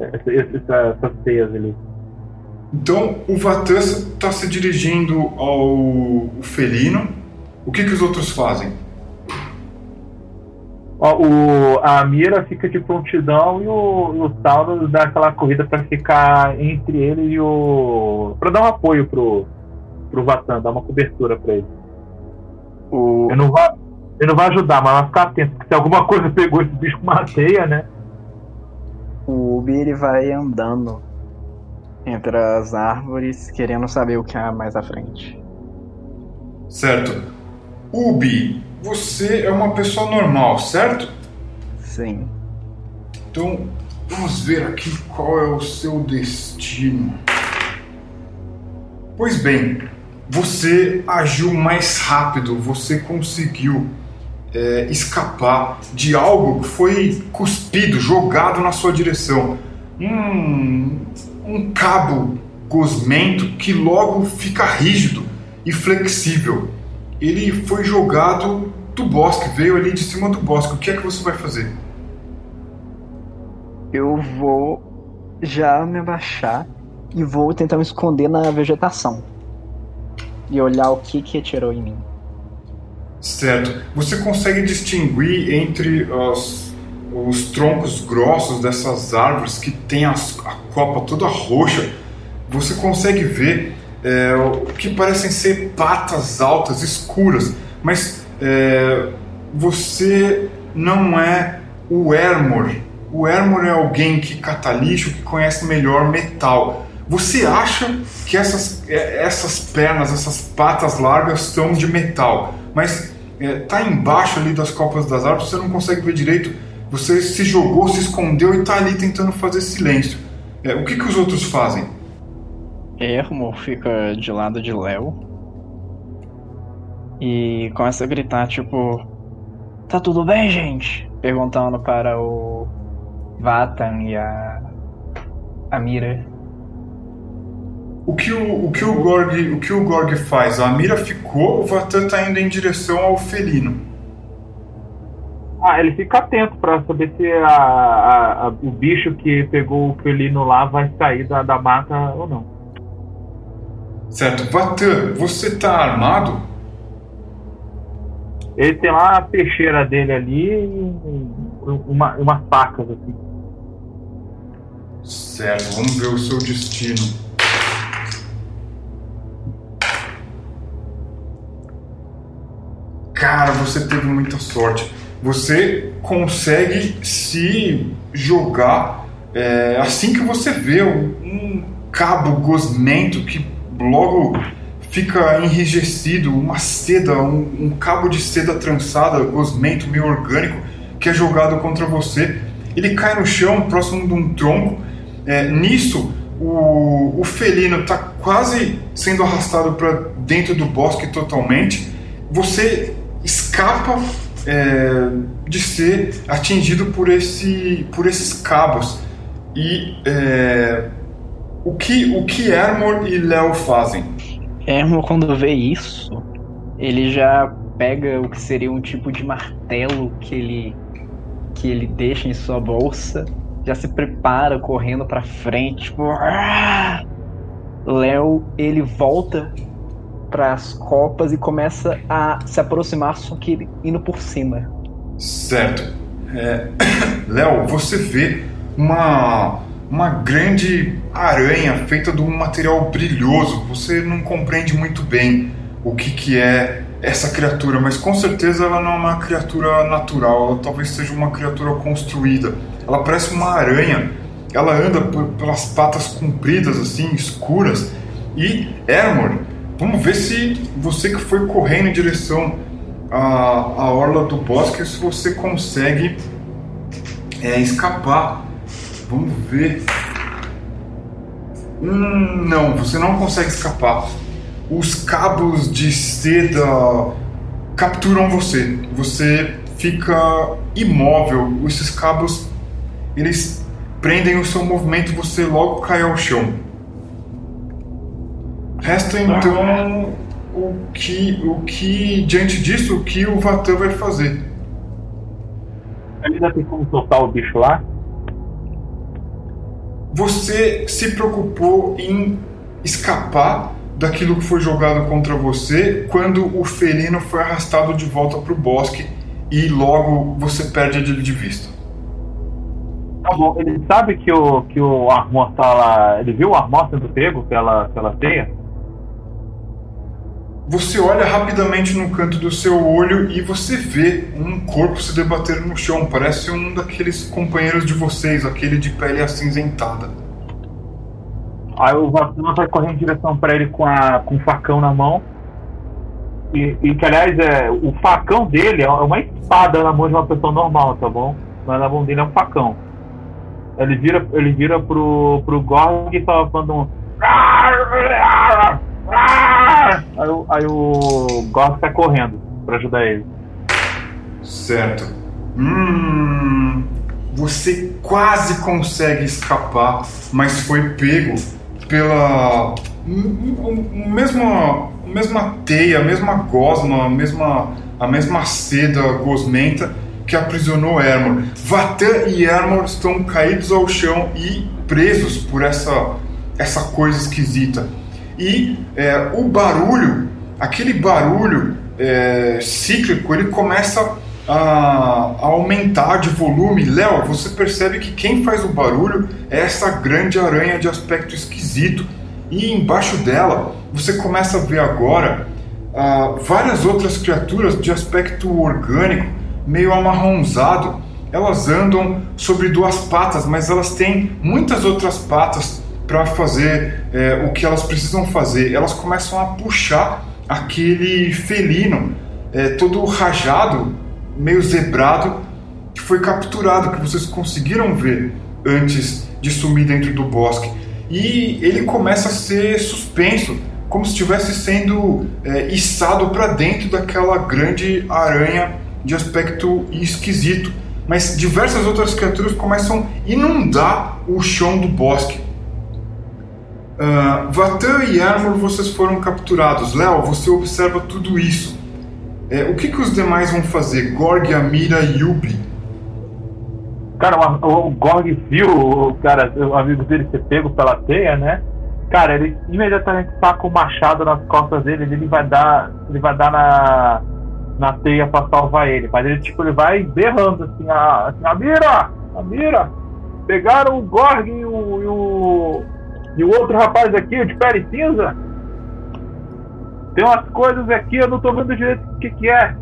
essa, essa, ali. Então o Vatan está se dirigindo ao felino. O que, que os outros fazem? O, a Mira fica de prontidão e o, o Tauro dá aquela corrida pra ficar entre ele e o. pra dar um apoio pro, pro Vatan, dar uma cobertura pra ele. O, Ele não vai, ele não vai ajudar, mas vai ficar atento, porque se alguma coisa pegou esse bicho com uma teia, né? o Ubi ele vai andando entre as árvores, querendo saber o que há mais à frente. Certo. Ubi, você é uma pessoa normal, certo? Sim. Então vamos ver aqui qual é o seu destino. Pois bem, você agiu mais rápido, você conseguiu é, escapar de algo que foi cuspido, jogado na sua direção. Um, um cabo gosmento que logo fica rígido e flexível. Ele foi jogado do bosque, veio ali de cima do bosque. O que é que você vai fazer? Eu vou já me abaixar e vou tentar me esconder na vegetação. E olhar o que que atirou em mim. Certo. Você consegue distinguir entre os, os troncos grossos dessas árvores que tem as- a copa toda roxa. Você consegue ver é, o que parecem ser patas altas, escuras, mas é, você não é o Ermor o Hermor é alguém que cata lixo, que conhece melhor metal. Você acha que essas, é, essas pernas, essas patas largas são de metal, mas é, tá embaixo ali das copas das árvores, você não consegue ver direito. Você se jogou, se escondeu e tá ali tentando fazer silêncio. É, o que, que os outros fazem? Hermo fica de lado de Léo e começa a gritar, tipo: Tá tudo bem, gente? Perguntando para o Vatan e a. a Mira. O que o, o, que o, Gorg, o que o Gorg faz? A Mira ficou, o Vatan tá indo em direção ao felino. Ah, ele fica atento para saber se a, a, a, o bicho que pegou o felino lá vai sair da, da mata ou não. Certo. Vatan, você tá armado? Ele tem lá a peixeira dele ali e uma, umas facas assim. Certo, vamos ver o seu destino. Cara, você teve muita sorte. Você consegue se jogar é, assim que você vê um, um cabo gosmento que logo fica enrijecido, uma seda, um, um, cabo de seda trançada, gosmento meio orgânico, que é jogado contra você. Ele cai no chão, próximo de um tronco. É, nisso, o, o felino está quase sendo arrastado para dentro do bosque totalmente. Você escapa é, de ser atingido por, esse, por esses cabos. E é, o que o que Ermor e Léo fazem? Ermor, quando vê isso, ele já pega o que seria um tipo de martelo que ele que ele deixa em sua bolsa, já se prepara correndo para frente, tipo, ah! Léo ele volta para as copas e começa a se aproximar, só que indo por cima. Certo. É... Léo, você vê uma, uma grande aranha feita de um material brilhoso. Você não compreende muito bem o que, que é essa criatura, mas com certeza ela não é uma criatura natural, ela talvez seja uma criatura construída. Ela parece uma aranha, ela anda pelas patas compridas, assim, escuras, e Ermor Vamos ver se você que foi correndo em direção à, à orla do bosque, se você consegue é, escapar. Vamos ver. Hum, não, você não consegue escapar. Os cabos de seda capturam você. Você fica imóvel. Esses cabos eles prendem o seu movimento. Você logo cai ao chão. Resta então o que, o que diante disso, o que o Vatan vai fazer. Ainda tem como soltar o bicho lá? Você se preocupou em escapar daquilo que foi jogado contra você quando o felino foi arrastado de volta para o bosque e logo você perde ele de vista. Tá bom, ele sabe que o, que o Armor tá lá. Ele viu o Armor sendo pego pela, pela teia? Você olha rapidamente no canto do seu olho e você vê um corpo se debater no chão. Parece um daqueles companheiros de vocês, aquele de pele acinzentada. Aí o Vacina vai correr em direção para ele com, a, com o facão na mão. E, e, que, aliás, é, o facão dele é uma espada na mão de uma pessoa normal, tá bom? Mas na mão dele é um facão. Ele vira, ele vira pro, pro Gorg e fala falando um. Aí, aí o Goth sai correndo para ajudar ele. Certo. Hum, você quase consegue escapar, mas foi pego pela mesma, mesma teia, a mesma gosma, a mesma, a mesma seda gosmenta que aprisionou Ermor. Vatan e Ermor estão caídos ao chão e presos por essa, essa coisa esquisita. E é, o barulho, aquele barulho é, cíclico, ele começa a, a aumentar de volume. Léo, você percebe que quem faz o barulho é essa grande aranha de aspecto esquisito. E embaixo dela, você começa a ver agora uh, várias outras criaturas de aspecto orgânico, meio amarronzado. elas andam sobre duas patas, mas elas têm muitas outras patas para fazer é, o que elas precisam fazer. Elas começam a puxar aquele felino é, todo rajado, meio zebrado, que foi capturado, que vocês conseguiram ver antes de sumir dentro do bosque. E ele começa a ser suspenso, como se estivesse sendo é, içado para dentro daquela grande aranha de aspecto esquisito. Mas diversas outras criaturas começam a inundar o chão do bosque. Uh, Vatan e Armor, vocês foram capturados. Léo, você observa tudo isso. É, o que, que os demais vão fazer? Gorg, Amira e Yubi? Cara, o, o Gorg viu o cara, o amigo dele ser pego pela teia, né? Cara, ele imediatamente saca o machado nas costas dele, ele vai dar, ele vai dar na, na teia pra salvar ele. Mas ele tipo, ele vai berrando assim, a, assim, Amira! Amira! Pegaram o Gorg e o, e o e o outro rapaz aqui, de pele cinza, tem umas coisas aqui, eu não tô vendo direito o que, que é.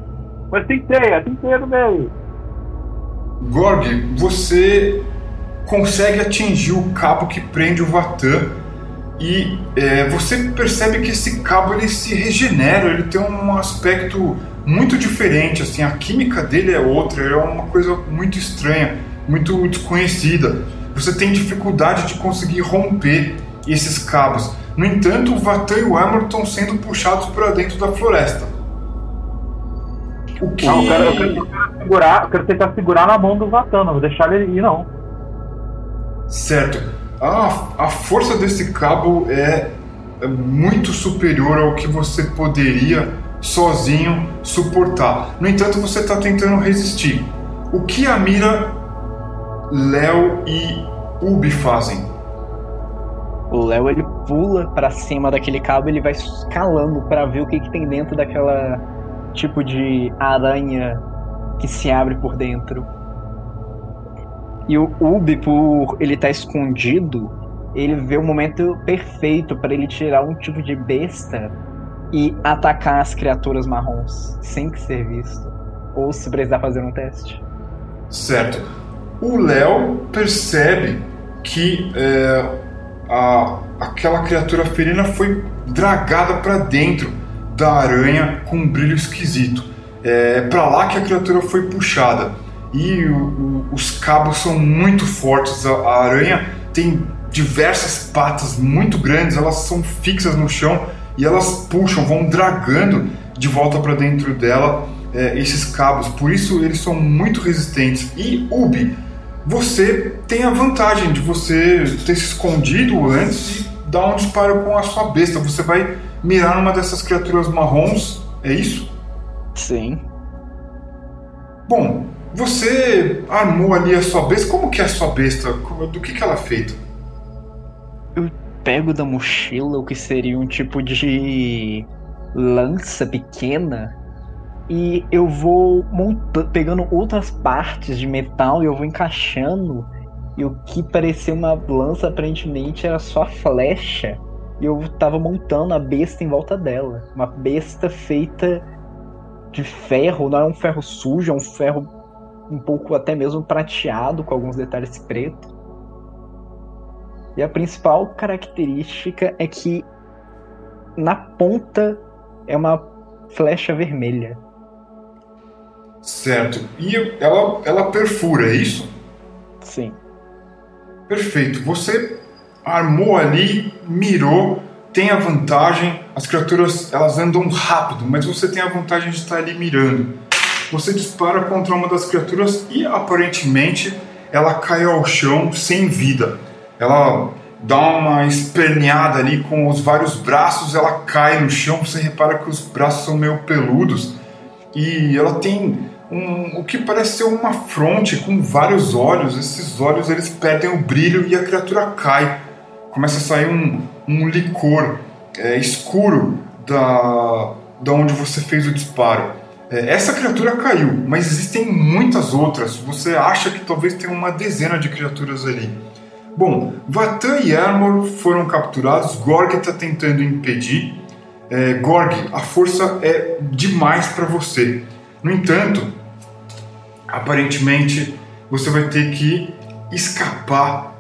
Mas tem teia, tem teia no meio. Gorg, você consegue atingir o cabo que prende o Vatan e é, você percebe que esse cabo ele se regenera, ele tem um aspecto muito diferente, assim, a química dele é outra, é uma coisa muito estranha, muito desconhecida. Você tem dificuldade de conseguir romper esses cabos. No entanto, o Vatan e o Amor estão sendo puxados para dentro da floresta. O que... Não, eu quero, eu quero, segurar, eu quero tentar segurar na mão do Vatan, não vou deixar ele ir, não. Certo. A, a força desse cabo é, é muito superior ao que você poderia sozinho suportar. No entanto, você está tentando resistir. O que a Mira, Léo e Ubi fazem? O Léo ele pula para cima daquele cabo, ele vai escalando para ver o que, que tem dentro daquela tipo de aranha que se abre por dentro. E o Ubi, por ele estar tá escondido, ele vê o momento perfeito para ele tirar um tipo de besta e atacar as criaturas marrons sem que ser visto. Ou se precisar fazer um teste. Certo. O Léo percebe que é, a, aquela criatura felina foi dragada para dentro da aranha com um brilho esquisito. É para lá que a criatura foi puxada. E o, o, os cabos são muito fortes. A, a, aranha tem diversas patas muito grandes, elas são fixas no chão e elas puxam, vão dragando de volta para dentro dela é, esses cabos. Por isso eles são muito resistentes. E Ubi você tem a vantagem de você ter se escondido antes e dar um disparo com a sua besta. Você vai mirar numa dessas criaturas marrons, é isso? Sim. Bom, você armou ali a sua besta. Como que é a sua besta? Do que, que ela é feita? Eu pego da mochila o que seria um tipo de lança pequena e eu vou pegando outras partes de metal e eu vou encaixando. E o que parecia uma lança aparentemente era só a flecha. E eu tava montando a besta em volta dela. Uma besta feita de ferro, não é um ferro sujo, é um ferro um pouco até mesmo prateado, com alguns detalhes preto. E a principal característica é que na ponta é uma flecha vermelha. Certo. E ela, ela perfura, é isso? Sim. Perfeito. Você armou ali, mirou, tem a vantagem. As criaturas elas andam rápido, mas você tem a vantagem de estar ali mirando. Você dispara contra uma das criaturas e aparentemente ela cai ao chão sem vida. Ela dá uma esperneada ali com os vários braços, ela cai no chão. Você repara que os braços são meio peludos e ela tem um, o que parece ser uma fronte com vários olhos. Esses olhos eles perdem o brilho e a criatura cai. Começa a sair um, um licor é, escuro da, da onde você fez o disparo. É, essa criatura caiu, mas existem muitas outras. Você acha que talvez tenha uma dezena de criaturas ali. Bom, Vatan e Armor foram capturados. Gorg está tentando impedir. É, Gorg, a força é demais para você. No entanto, aparentemente você vai ter que escapar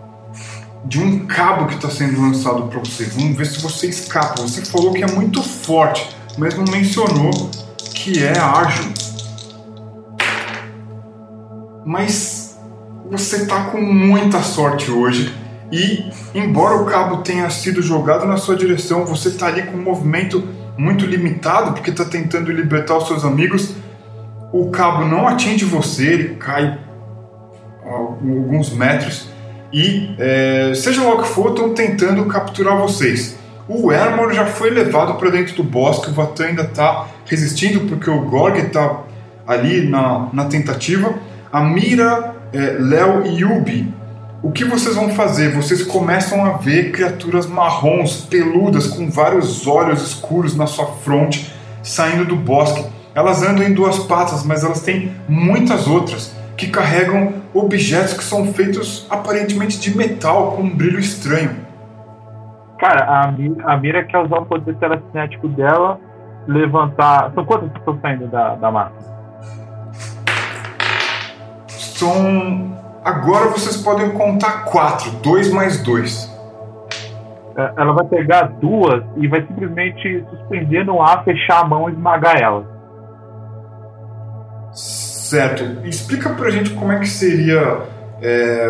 de um cabo que está sendo lançado para você. Vamos ver se você escapa. Você falou que é muito forte, mas não mencionou que é ágil. Mas você está com muita sorte hoje. E, embora o cabo tenha sido jogado na sua direção, você está ali com um movimento muito limitado, porque está tentando libertar os seus amigos. O cabo não atinge você, ele cai alguns metros e, é, seja lá o que for, estão tentando capturar vocês. O Ermor já foi levado para dentro do bosque, o Vatan ainda está resistindo porque o Gorg está ali na, na tentativa. A Mira, é, Léo e Yubi, o que vocês vão fazer? Vocês começam a ver criaturas marrons, peludas, com vários olhos escuros na sua fronte, saindo do bosque. Elas andam em duas patas, mas elas têm muitas outras que carregam objetos que são feitos aparentemente de metal com um brilho estranho. Cara, a, a Mira quer usar o poder telecinético dela, levantar. São quantas pessoas saindo da, da massa? São. Agora vocês podem contar quatro, dois mais dois. É, ela vai pegar duas e vai simplesmente suspender no ar, fechar a mão e esmagar ela. Certo. Explica pra gente como é que seria. É,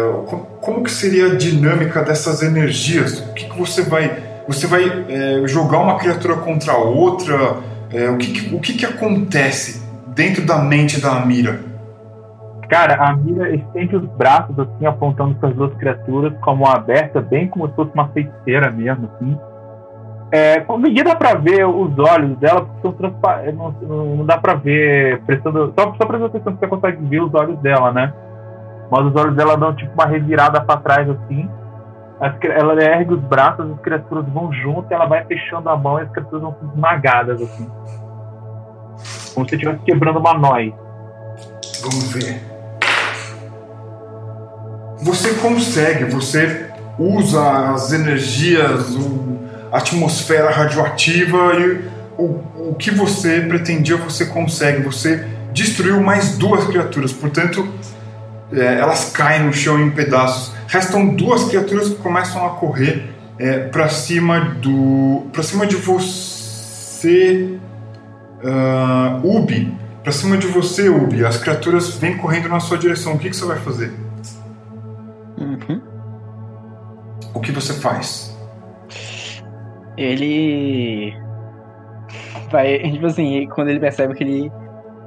como que seria a dinâmica dessas energias? O que, que você vai. Você vai é, jogar uma criatura contra a outra? É, o que, que, o que, que acontece dentro da mente da Amira? Cara, a Amira estende os braços assim, apontando para as duas criaturas, como aberta, bem como se fosse uma feiticeira mesmo, assim. É, ninguém dá pra ver os olhos dela, porque são transparentes. Não, não, dá pra ver. Prestando, só, só prestando atenção que você consegue ver os olhos dela, né? Mas os olhos dela dão tipo uma revirada pra trás assim. As, ela ergue os braços, as criaturas vão junto, ela vai fechando a mão e as criaturas vão esmagadas assim. Como se estivesse quebrando uma noz. Vamos ver. Você consegue, você usa as energias, o atmosfera radioativa e o, o que você pretendia você consegue. Você destruiu mais duas criaturas, portanto, é, elas caem no chão em pedaços. Restam duas criaturas que começam a correr é, para cima do, para cima de você, uh, Ubi, para cima de você, Ubi. As criaturas vêm correndo na sua direção. O que, que você vai fazer? Uhum. O que você faz? Ele vai, tipo assim, quando ele percebe que ele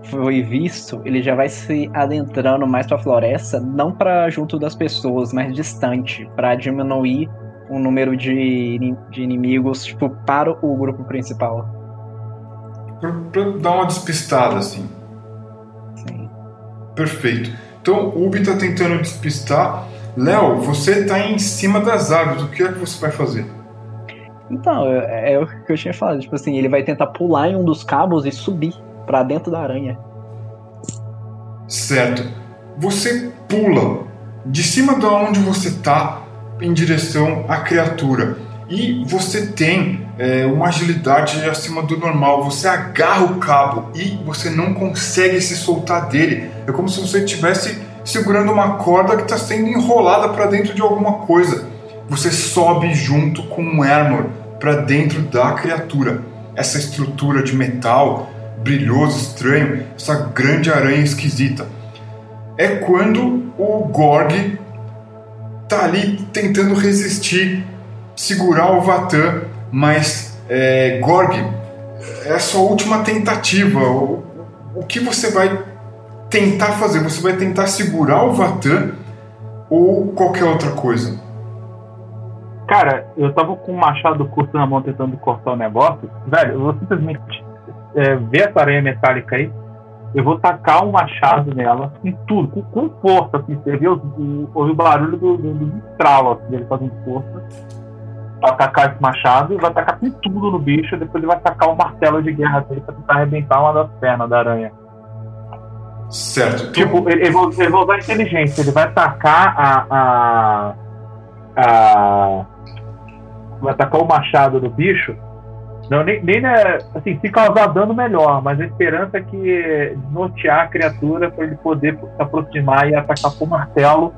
foi visto, ele já vai se adentrando mais pra floresta, não para junto das pessoas, mas distante, para diminuir o número de, de inimigos, tipo, para o grupo principal. Pra, pra dar uma despistada, assim. Sim. Perfeito. Então, o Ubi tá tentando despistar. Léo, você tá em cima das árvores, o que é que você vai fazer? Então, é, é, o que eu tinha falado. Tipo assim, ele vai tentar pular em um dos cabos e subir para dentro da aranha. Certo. Você pula de cima de onde você tá em direção à criatura. E você tem é, uma agilidade acima do normal. Você agarra o cabo e você não consegue se soltar dele. É como se você estivesse segurando uma corda que está sendo enrolada para dentro de alguma coisa. Você sobe junto com o Ermor para dentro da criatura. Essa estrutura de metal brilhoso, estranho, essa grande aranha esquisita. É quando o Gorg tá ali tentando resistir, segurar o Vatan, mas é, Gorg, é a sua última tentativa. O, o que você vai tentar fazer? Você vai tentar segurar o Vatan ou qualquer outra coisa? Cara, eu tava com o machado curto na mão tentando cortar o negócio. Velho, eu vou simplesmente é, ver essa aranha metálica aí. Eu vou tacar um machado nela, com tudo, com, com força, assim. Você vê o, o, barulho do, do, do estralo, assim, dele fazendo força. Vai atacar esse machado e vai atacar com tudo no bicho. Depois ele vai tacar o martelo de guerra dele pra tentar arrebentar uma das pernas da aranha. Certo. Tipo, ele, ele, vai, ele vai usar inteligência. Ele vai atacar a, a, a atacar o machado do bicho Não, nem, nem né, assim, se causar dano, melhor, mas a esperança é que desnortear a criatura para ele poder se aproximar e atacar com o martelo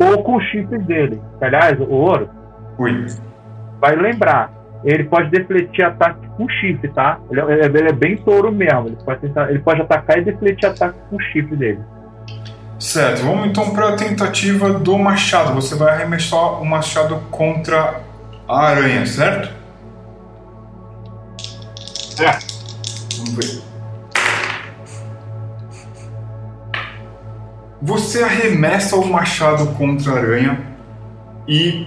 ou com os chifres dele. Aliás, o ouro. Ui. Vai lembrar, ele pode defletir ataque com chifre, tá? Ele, é, ele é bem touro mesmo. Ele pode, tentar, ele pode atacar e defletir ataque com o chifre dele. Certo, vamos então para a tentativa do machado. Você vai arremessar o machado contra a aranha, certo? Certo. Vamos ver. Você arremessa o machado contra a aranha e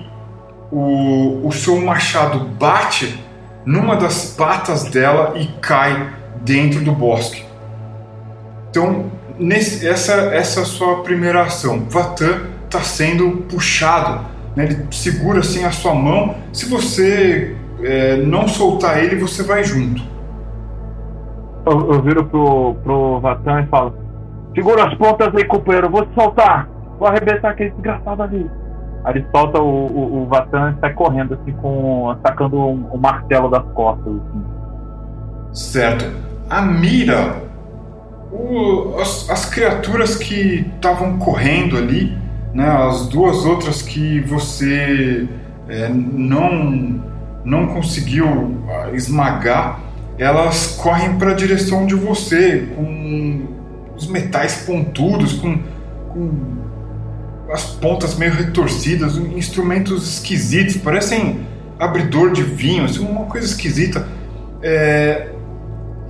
o, o seu machado bate numa das patas dela e cai dentro do bosque. Então, nesse, essa, essa é a sua primeira ação. Vatan está sendo puxado, né? ele segura assim a sua mão. Se você é, não soltar ele, você vai junto. Eu, eu viro pro, pro Vatan e falo: Segura as pontas aí, companheiro, eu vou te soltar. Vou arrebentar aquele desgraçado ali. Aí ele solta o, o, o Vatan e sai correndo, assim, com. sacando o um, um martelo das costas. Assim. Certo. A mira. O, as, as criaturas que estavam correndo ali, né, as duas outras que você é, não, não conseguiu ah, esmagar, elas correm para a direção de você, com os metais pontudos, com, com as pontas meio retorcidas, instrumentos esquisitos, parecem abridor de vinho, assim, uma coisa esquisita. É,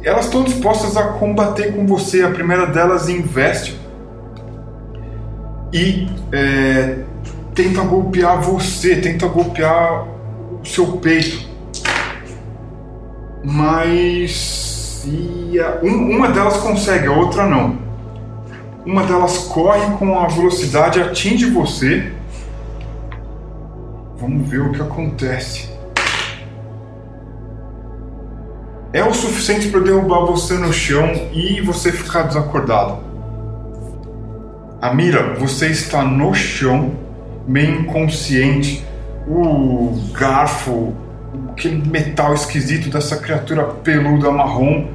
elas estão dispostas a combater com você. A primeira delas investe e é, tenta golpear você, tenta golpear o seu peito. Mas a, um, uma delas consegue, a outra não. Uma delas corre com a velocidade, atinge você. Vamos ver o que acontece. É o suficiente para derrubar você no chão e você ficar desacordado. Amira, você está no chão, meio inconsciente. O garfo, aquele metal esquisito dessa criatura peluda marrom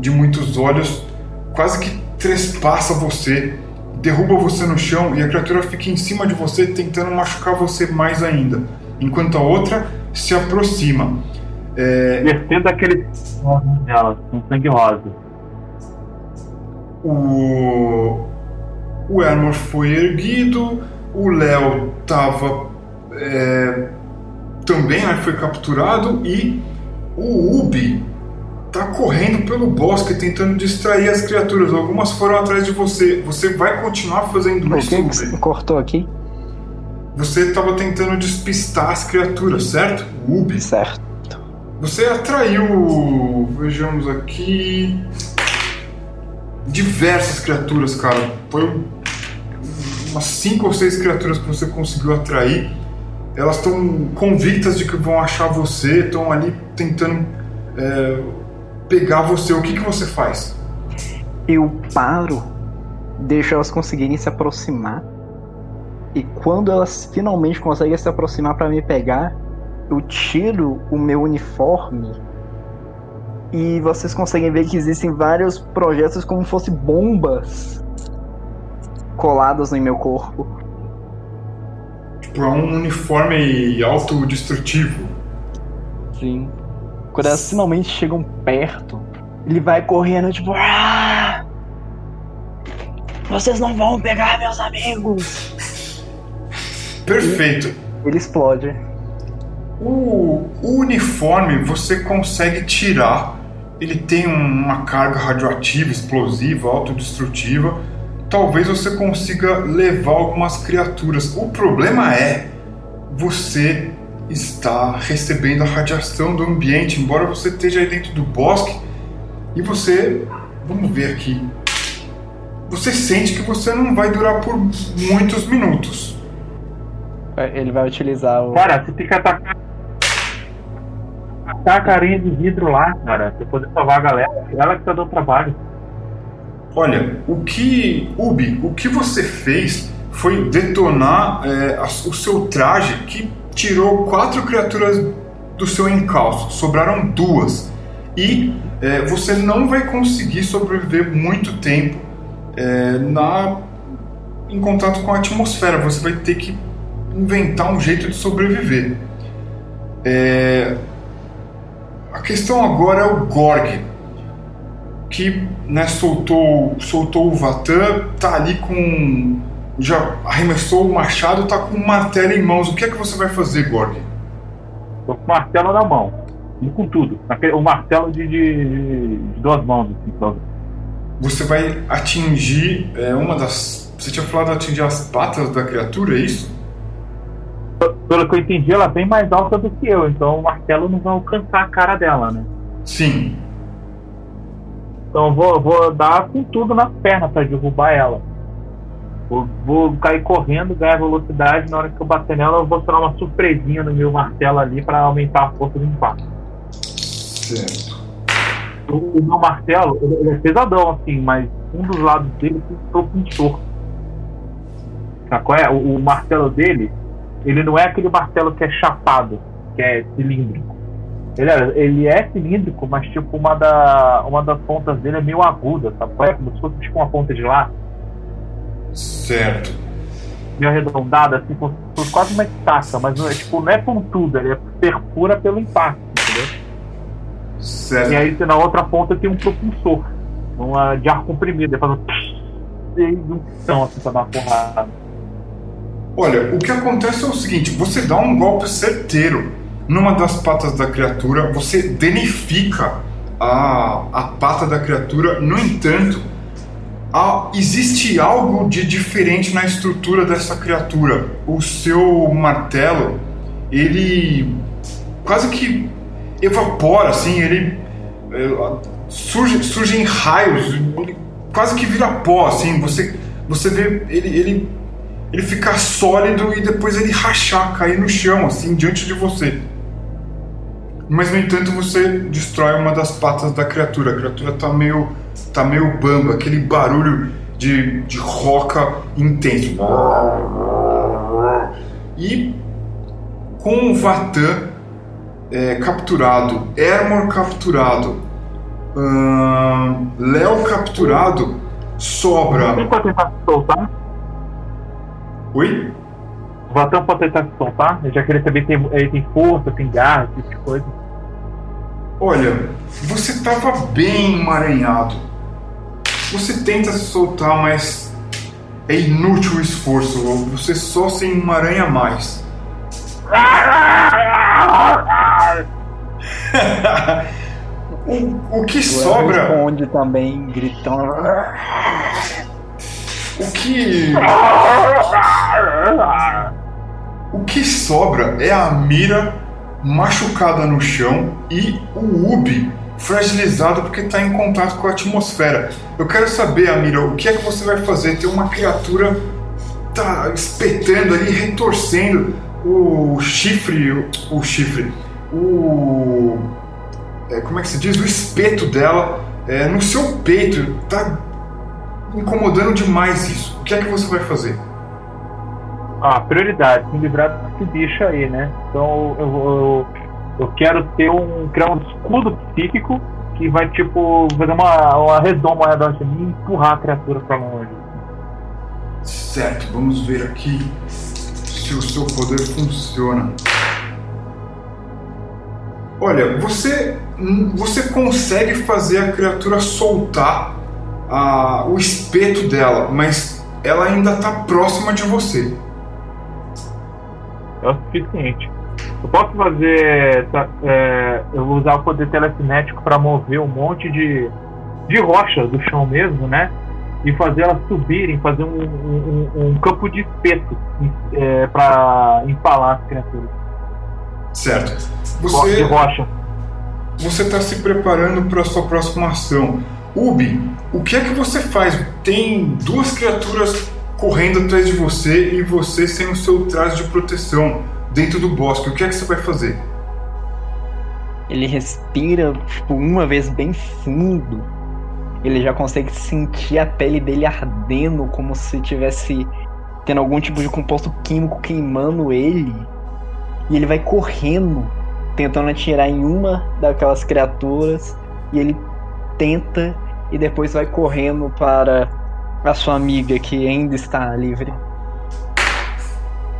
de muitos olhos, quase que trespassa você, derruba você no chão e a criatura fica em cima de você tentando machucar você mais ainda, enquanto a outra se aproxima. É... Descendo aquele dela, com sangue rosa. O, o Elmor foi erguido, o Léo tava é... também né, foi capturado e o Ubi tá correndo pelo bosque tentando distrair as criaturas. Algumas foram atrás de você. Você vai continuar fazendo Por isso? que, que você cortou aqui? Você estava tentando despistar as criaturas, certo? O Ubi. Certo. Você atraiu, vejamos aqui, diversas criaturas, cara. Foi umas cinco ou seis criaturas que você conseguiu atrair. Elas estão convictas de que vão achar você, estão ali tentando é, pegar você. O que, que você faz? Eu paro, deixo elas conseguirem se aproximar. E quando elas finalmente conseguem se aproximar para me pegar, eu tiro o meu uniforme e vocês conseguem ver que existem vários projetos como se fossem bombas coladas em meu corpo. Tipo, é um uniforme autodestrutivo. Sim. Quando elas finalmente chegam perto, ele vai correndo, tipo. "Ah! Vocês não vão pegar meus amigos! Perfeito. Ele explode. O, o uniforme você consegue tirar. Ele tem uma carga radioativa, explosiva, autodestrutiva. Talvez você consiga levar algumas criaturas. O problema é você está recebendo a radiação do ambiente, embora você esteja aí dentro do bosque e você, vamos ver aqui, você sente que você não vai durar por muitos minutos. Ele vai utilizar o. Cara, você tem que atacar. Atacar a carinha de vidro lá, cara, pra poder salvar a galera. Ela que tá dando trabalho. Olha, o que, Ubi, o que você fez foi detonar é, o seu traje que tirou quatro criaturas do seu encalço. Sobraram duas. e é, você não vai conseguir sobreviver muito tempo é, na, em contato com a atmosfera. Você vai ter que inventar um jeito de sobreviver. É, a questão agora é o Gorg, que né, soltou, soltou o Vatan, tá ali com. já arremessou o machado, tá com o martelo em mãos. O que é que você vai fazer, Gorg? Tô com o martelo na mão. E com tudo. O martelo de, de, de duas mãos. Assim, você vai atingir é, uma das. Você tinha falado de atingir as patas da criatura, é isso? Pelo que eu entendi, ela é bem mais alta do que eu, então o martelo não vai alcançar a cara dela, né? Sim. Então eu vou, vou dar com tudo nas pernas para derrubar ela. Vou, vou, cair correndo, ganhar velocidade. Na hora que eu bater nela, eu vou tirar uma surpresinha no meu martelo ali para aumentar a força do impacto. Certo. O, o meu martelo, ele, é pesadão, assim, mas um dos lados dele tem um propulsor. Sabe qual é? O, o martelo dele, ele não é aquele martelo que é chapado, que é cilíndrico. Ele é, ele é cilíndrico, mas tipo, uma, da, uma das pontas dele é meio aguda, sabe? É como se fosse tipo uma ponta de lá. Certo. Meio arredondada, assim, se fosse quase uma estaca, mas não é, tipo, não é pontuda, ele é perfura pelo impacto, entendeu? Certo. E aí na outra ponta tem um propulsor, uma de ar comprimido, ele faz um um assim pra dar uma porrada. Olha, o que acontece é o seguinte: você dá um golpe certeiro numa das patas da criatura, você danifica a, a pata da criatura, no entanto, há, existe algo de diferente na estrutura dessa criatura. O seu martelo, ele quase que evapora, assim, ele é, surge, surge em raios, ele quase que vira pó, assim, você, você vê ele, ele ele ficar sólido e depois ele rachar, cair no chão, assim, diante de você. Mas no entanto você destrói uma das patas da criatura. A criatura tá meio, tá meio bamba, aquele barulho de, de roca intenso. E com o Vatan é, capturado, Ermor capturado, uh, Léo capturado, sobra. soltar? Oi? O Vatan pode tentar se soltar? Eu já queria saber se ele tem força, tem garra, esse tipo de coisa. Olha, você estava bem emaranhado. Você tenta se soltar, mas é inútil o esforço. Você só se emaranha mais. o, o que sobra. Onde também gritando. O que. O que sobra é a mira machucada no chão e o Ubi fragilizado porque está em contato com a atmosfera. Eu quero saber, Amira, o que é que você vai fazer? Tem uma criatura tá espetando ali, retorcendo o chifre, o, o chifre, o é, como é que se diz, o espeto dela é, no seu peito, tá incomodando demais isso. O que é que você vai fazer? Ah, prioridade, me livrar desse bicho aí, né? Então eu, eu, eu quero ter um. criar um escudo psíquico que vai, tipo, fazer uma, uma redoma ao redor de mim e empurrar a criatura pra longe. Certo, vamos ver aqui se o seu poder funciona. Olha, você, você consegue fazer a criatura soltar a, o espeto dela, mas ela ainda está próxima de você. É o suficiente. Eu posso fazer. É, eu vou usar o poder telecinético para mover um monte de, de rocha do chão mesmo, né? E fazer elas subirem, fazer um, um, um campo de espeto é, para empalar as criaturas. Certo. Você, de rocha. Você está se preparando para a sua próxima ação. Ubi, o que é que você faz? Tem duas criaturas correndo atrás de você e você sem o seu traje de proteção dentro do bosque. O que é que você vai fazer? Ele respira tipo, uma vez bem fundo. Ele já consegue sentir a pele dele ardendo, como se tivesse tendo algum tipo de composto químico queimando ele. E ele vai correndo, tentando atirar em uma daquelas criaturas e ele tenta e depois vai correndo para a sua amiga que ainda está livre.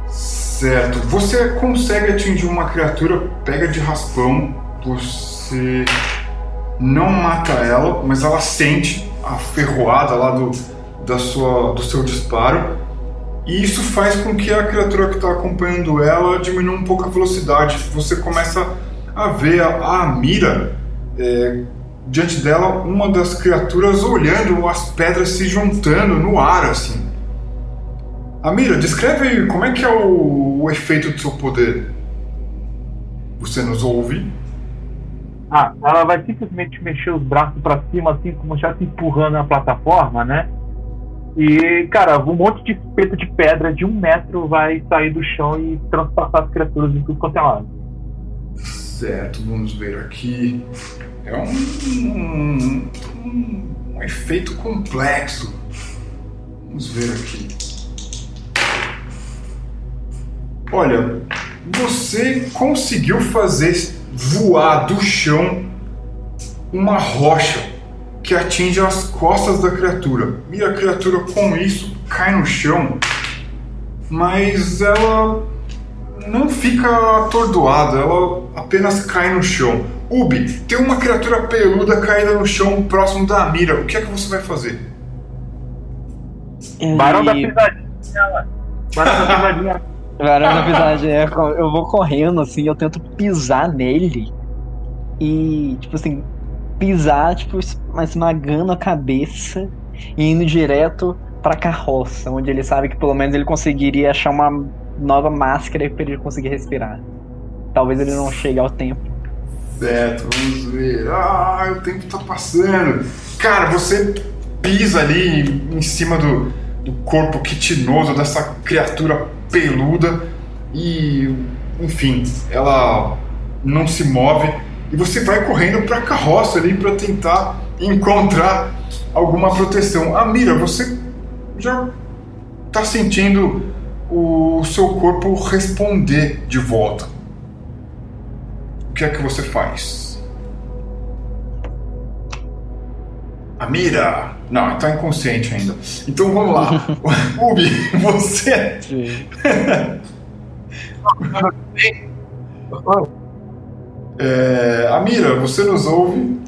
Certo. Você consegue atingir uma criatura, pega de raspão, você não mata ela, mas ela sente a ferroada lá do, da sua, do seu disparo. E isso faz com que a criatura que está acompanhando ela diminua um pouco a velocidade. Você começa a ver a, a mira é, diante dela, uma das criaturas olhando as pedras se juntando no ar assim. Amira, descreve como é que é o, o efeito do seu poder. Você nos ouve? Ah, ela vai simplesmente mexer os braços para cima, assim, como já se empurrando na plataforma, né? E, cara, um monte de espeto de pedra de um metro vai sair do chão e transpassar as criaturas em tudo quanto é lado. Certo, vamos ver aqui. É um, um, um, efeito complexo. Vamos ver aqui. Olha, você conseguiu fazer voar do chão uma rocha que atinge as costas da criatura. E a criatura, com isso, cai no chão, mas ela não fica atordoada, ela apenas cai no chão. Ubi, tem uma criatura peluda caída no chão próximo da mira. O que é que você vai fazer? Ele... Barão da pisadinha. Barão da pisadinha. Barão da pisadinha. Eu vou correndo assim, eu tento pisar nele. E, tipo assim, pisar, tipo, esmagando a cabeça e indo direto pra carroça, onde ele sabe que pelo menos ele conseguiria achar uma nova máscara para ele conseguir respirar. Talvez ele não chegue ao tempo. Certo, vamos ver. Ah, o tempo tá passando. Cara, você pisa ali em cima do, do corpo quitinoso dessa criatura peluda e, enfim, ela não se move e você vai correndo para a carroça ali para tentar encontrar alguma proteção. Amira, você já está sentindo o seu corpo responder de volta. O que é que você faz? Amira! Não, está inconsciente ainda. Então vamos lá. Ubi, você. é, Amira, você nos ouve?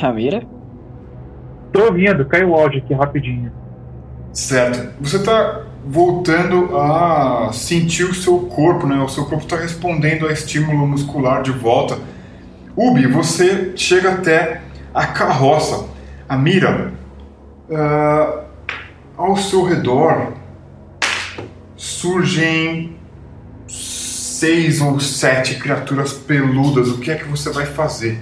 Amira? Tô ouvindo, caiu o áudio aqui rapidinho. Certo. Você está voltando a sentir o seu corpo, né? O seu corpo está respondendo a estímulo muscular de volta. Ubi, você chega até a carroça. A mira. Uh, ao seu redor surgem seis ou sete criaturas peludas. O que é que você vai fazer?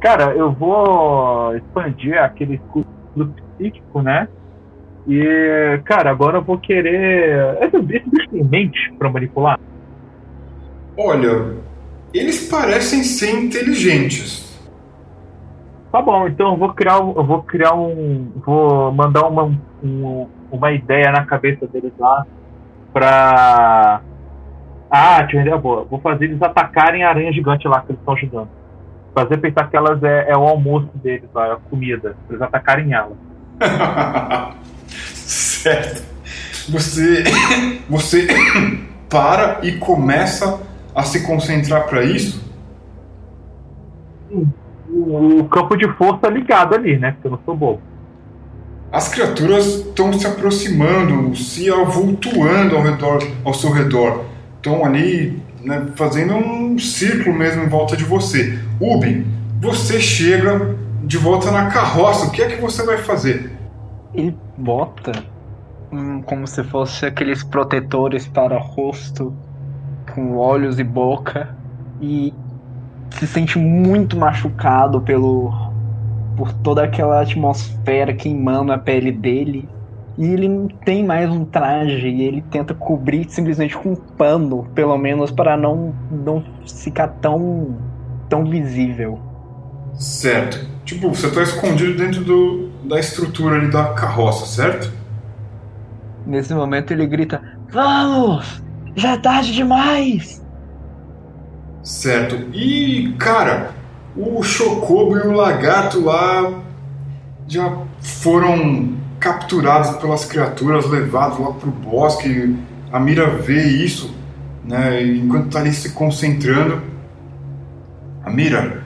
Cara, eu vou expandir aquele escudo psíquico, né? E, cara, agora eu vou querer. Esse, bicho tem mente pra manipular? Olha, eles parecem ser inteligentes. Tá bom, então eu vou criar, eu vou criar um. Vou mandar uma, um, uma ideia na cabeça deles lá pra. Ah, tinha uma ideia boa. Vou fazer eles atacarem a aranha gigante lá que eles estão ajudando. Fazer pensar que elas é, é o almoço deles lá, é a comida. Pra eles atacarem ela. certo. Você, você para e começa a se concentrar para isso? O campo de força ligado ali, né? Porque eu não sou bobo. As criaturas estão se aproximando, se avultuando ao, redor, ao seu redor. Estão ali né, fazendo um círculo mesmo em volta de você. Ubi, você chega de volta na carroça. O que é que você vai fazer? Ele bota um, como se fosse aqueles protetores para rosto, com olhos e boca, e se sente muito machucado pelo por toda aquela atmosfera queimando a pele dele. E ele não tem mais um traje e ele tenta cobrir simplesmente com um pano, pelo menos para não não ficar tão tão visível. Certo. Tipo, você está escondido dentro do, da estrutura ali da carroça, certo? Nesse momento ele grita: Vamos! Já é tarde demais! Certo. E, cara, o Chocobo e o Lagarto lá já foram capturados pelas criaturas, levados lá pro bosque. A Mira vê isso, né? Enquanto tá ali se concentrando. A Mira,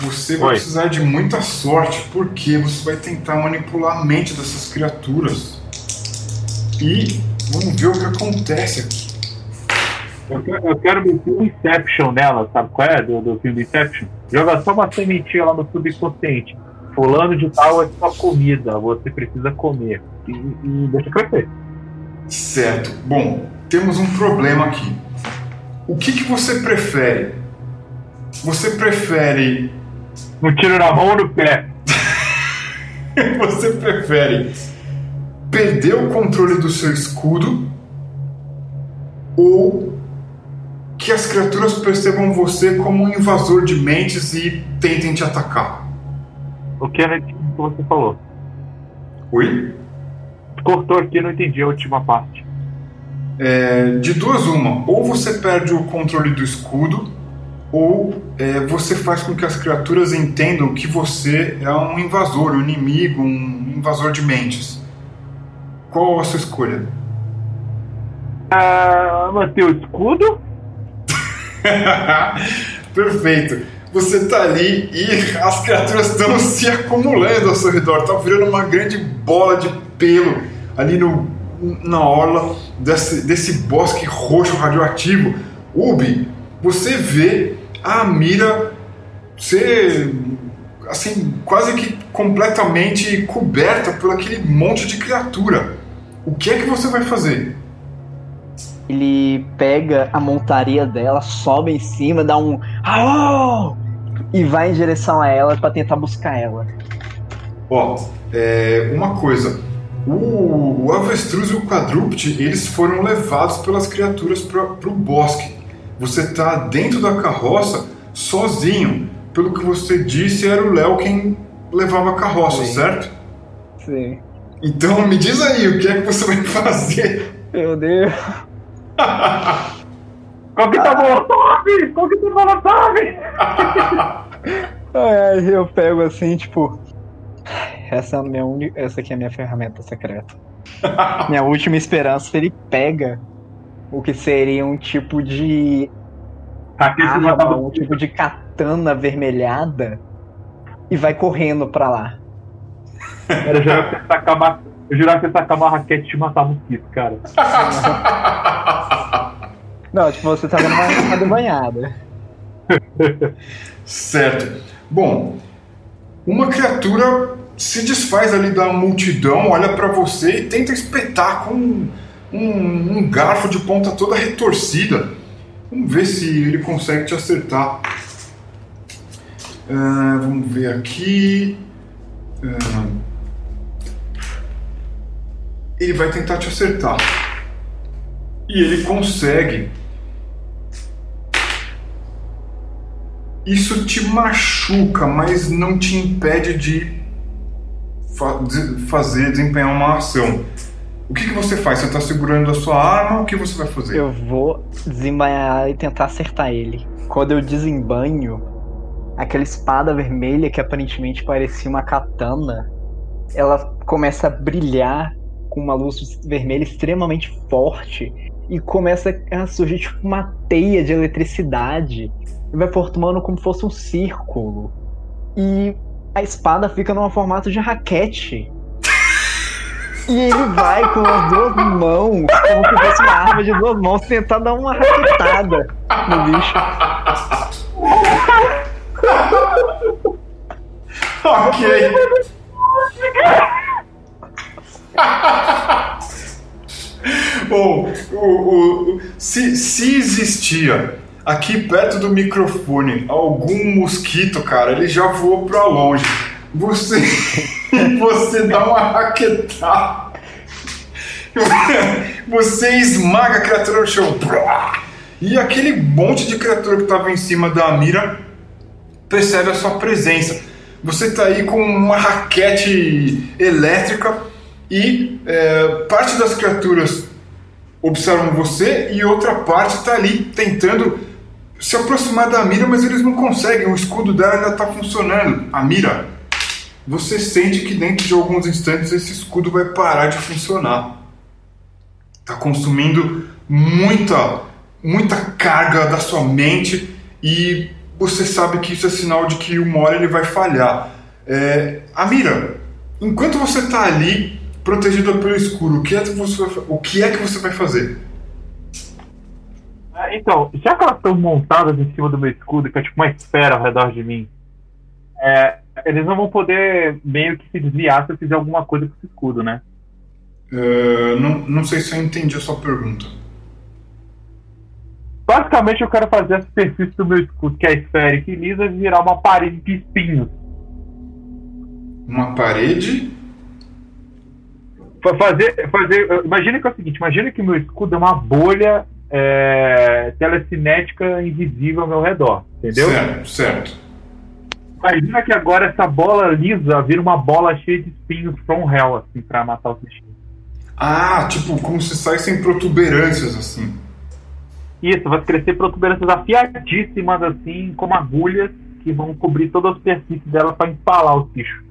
você vai Oi. precisar de muita sorte, porque você vai tentar manipular a mente dessas criaturas. E vamos ver o que acontece aqui. Eu quero, eu quero meter um Inception nela, sabe qual é? Do, do filme Inception. Joga só uma sementinha lá no subconsciente. Fulano de tal é sua comida, você precisa comer. E, e deixa crescer. Certo. Bom, temos um problema aqui. O que, que você prefere? Você prefere. Um tiro na mão ou no pé. Você prefere perder o controle do seu escudo ou que as criaturas percebam você como um invasor de mentes e tentem te atacar? O que era que você falou? Oi? Cortou aqui, não entendi a última parte. É, de duas uma, ou você perde o controle do escudo, ou é, você faz com que as criaturas entendam que você é um invasor, um inimigo, um invasor de mentes. Qual a sua escolha? Ah, manter o escudo? Perfeito. Você tá ali e as criaturas estão se acumulando ao seu redor, tá virando uma grande bola de pelo ali no, na orla desse, desse bosque roxo radioativo. Ubi, você vê a mira ser assim, quase que completamente coberta por aquele monte de criatura. O que é que você vai fazer? Ele pega a montaria dela, sobe em cima, dá um Aô! e vai em direção a ela pra tentar buscar ela. Ó, é, uma coisa. O, o avestruz e o quadrúpede, eles foram levados pelas criaturas para o bosque. Você tá dentro da carroça sozinho. Pelo que você disse, era o Léo quem levava a carroça, Sim. certo? Sim. Então me diz aí, o que é que você vai fazer? Meu Deus. Qual que tá Molotov? Qual que tá Molotov? Ai, eu pego assim, tipo. Essa, é a minha uni... Essa aqui é a minha ferramenta secreta. minha última esperança. Ele pega o que seria um tipo de Aqui você já arma, tava um tipo de katana avermelhada e vai correndo pra lá. Eu jurava que você uma, eu jurava que você uma raquete e matar mosquito, cara. Não, tipo, você tá dando uma, uma debanhada. Certo. Bom, uma criatura se desfaz ali da multidão, olha pra você e tenta espetar com um, um- garfo de ponta toda retorcida. Vamos ver se ele consegue te acertar. Ah, vamos ver aqui. Ah, ele vai tentar te acertar. E ele consegue. Isso te machuca, mas não te impede de fa- de- fazer, desempenhar uma ação. O que, que você faz? Você está segurando a sua arma? O que você vai fazer? Eu vou desembanhar e tentar acertar ele. Quando eu desembanho, aquela espada vermelha que aparentemente parecia uma katana, ela começa a brilhar com uma luz vermelha extremamente forte e começa a surgir tipo uma teia de eletricidade e vai formando como se fosse um círculo. E a espada fica num formato de raquete. E ele vai com as duas mãos, como se fosse uma arma de duas mãos, tentar dar uma raquetada no bicho. ok. Bom, o, o- se, se existia aqui perto do microfone algum mosquito, cara, ele já voou pra longe. Você, você dá uma raquetada. Você esmaga a criatura no chão. E aquele monte de criatura que estava em cima da mira percebe a sua presença. Você está aí com uma raquete elétrica e é, parte das criaturas observam você e outra parte está ali tentando se aproximar da mira, mas eles não conseguem. O escudo dela ainda está funcionando. A mira, você sente que dentro de alguns instantes esse escudo vai parar de funcionar. Está consumindo muita, muita carga da sua mente e você sabe que isso é sinal de que uma hora ele vai falhar. É, Amira, enquanto você está ali, protegida pelo escuro, o que, é que você, o que é que você vai fazer? É, então, já que elas estão montadas em cima do meu escudo, que é tipo uma esfera ao redor de mim, é, eles não vão poder meio que se desviar se eu fizer alguma coisa com esse escudo, né? Uh, não, não sei se eu entendi a sua pergunta. Basicamente, eu quero fazer a superfície do meu escudo, que é esférica e lisa, virar uma parede de espinhos. Uma parede? Fazer, fazer, imagina que é o seguinte: imagina que meu escudo é uma bolha é, telecinética invisível ao meu redor, entendeu? Certo, certo. Imagina que agora essa bola lisa vira uma bola cheia de espinhos from hell, assim, pra matar os bichinhos. Ah, tipo, como se saíssem protuberâncias, assim. Isso, vai crescer protuberâncias afiadíssimas, assim, como agulhas, que vão cobrir toda a superfície dela para empalar os bichos.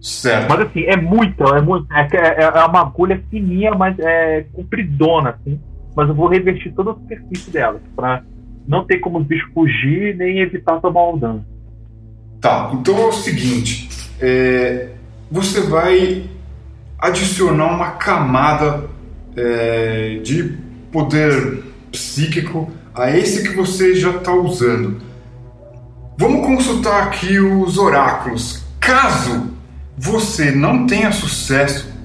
Certo. Mas assim, é muito, é muito. É, é, é uma agulha fininha, mas é compridona, assim mas eu vou revestir toda a superfície delas, para não ter como os bichos fugir nem evitar tomar um dano. Tá, então é o seguinte: é, você vai adicionar uma camada é, de poder psíquico a esse que você já está usando. Vamos consultar aqui os oráculos. Caso você não tenha sucesso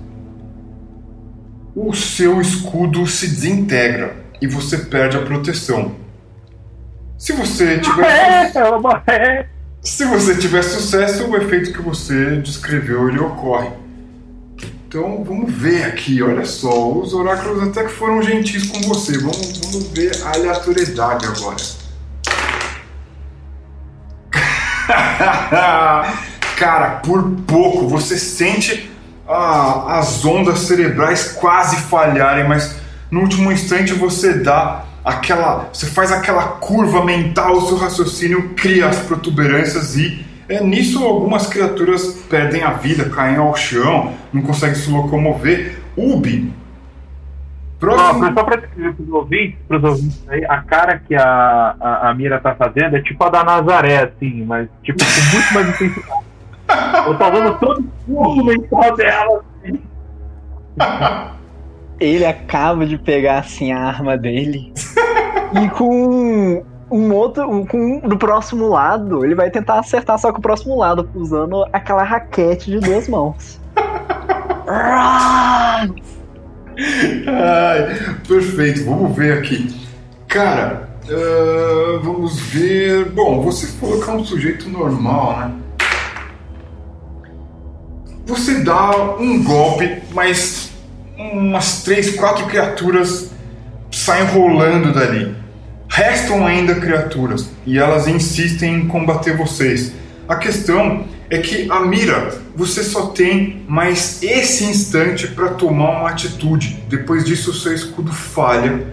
o seu escudo se desintegra e você perde a proteção. Se você tiver se você tiver sucesso, o efeito que você descreveu ele ocorre. Então vamos ver aqui, olha só, os oráculos até que foram gentis com você. Vamos, vamos ver a aleatoriedade agora. Cara, por pouco você sente a, as ondas cerebrais quase falharem, mas no último instante você dá aquela, você faz aquela curva mental, o seu raciocínio cria as protuberâncias e é, nisso algumas criaturas perdem a vida, caem ao chão, não conseguem se locomover. Ubi. Próximo... Não, só para os ouvintes, pros ouvintes aí, a cara que a, a, a, Mira tá fazendo é tipo a da Nazaré, assim, mas tipo com muito mais intensidade. Eu tô dando todo o mental dela. Assim. Ele acaba de pegar assim a arma dele e com um outro, um, com um do próximo lado, ele vai tentar acertar só com o próximo lado, usando aquela raquete de duas mãos. Ai, perfeito, vamos ver aqui. Cara, uh, vamos ver. Bom, você que é um sujeito normal, né? Você dá um golpe, mas umas três, quatro criaturas saem rolando dali. Restam ainda criaturas e elas insistem em combater vocês. A questão é que a mira, você só tem mais esse instante para tomar uma atitude. Depois disso, seu escudo falha.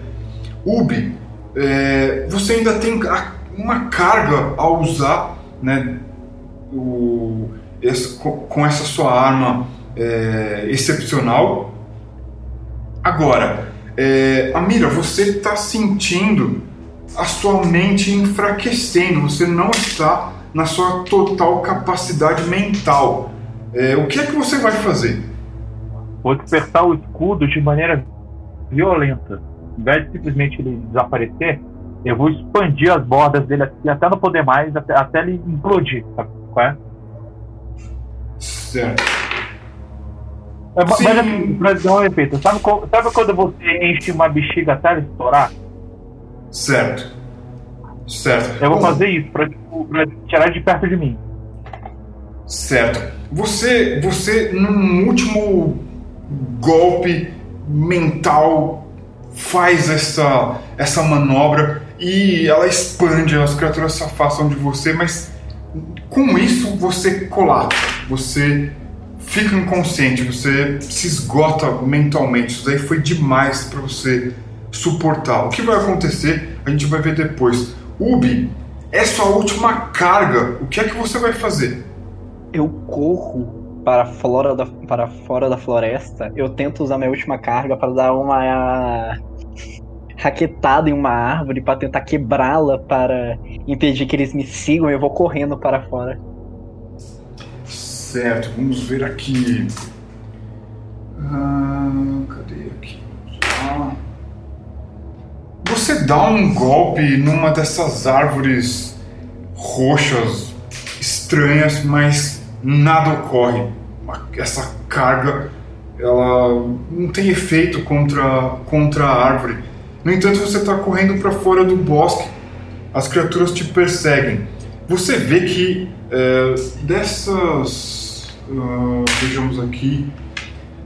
Ubi, é, você ainda tem uma carga a usar, né? O, esse, com essa sua arma é, excepcional. Agora, é, Amira, você está sentindo a sua mente enfraquecendo, você não está na sua total capacidade mental. É, o que é que você vai fazer? Vou despertar o escudo de maneira violenta. Em vez de simplesmente ele desaparecer, eu vou expandir as bordas dele até não poder mais, até, até ele implodir. Sabe qual é? Certo. É, mas assim, pra dar um efeito, sabe, sabe quando você enche uma bexiga até ela estourar? Certo. Certo. Eu vou Bom, fazer isso pra, tipo, pra, tirar de perto de mim. Certo. Você, você num último golpe mental faz essa, essa manobra e ela expande, as criaturas se afastam de você, mas com isso você colapsa, você fica inconsciente, você se esgota mentalmente. Isso daí foi demais para você suportar. O que vai acontecer, a gente vai ver depois. Ubi, é sua última carga. O que é que você vai fazer? Eu corro para fora da, para fora da floresta. Eu tento usar minha última carga para dar uma raquetada em uma árvore para tentar quebrá-la para impedir que eles me sigam. Eu vou correndo para fora. Certo, vamos ver aqui. Ah, cadê aqui? Ah. Você dá um golpe numa dessas árvores roxas estranhas, mas nada ocorre. Essa carga ela não tem efeito contra, contra a árvore. No entanto, você está correndo para fora do bosque, as criaturas te perseguem. Você vê que é, dessas. Uh, vejamos aqui.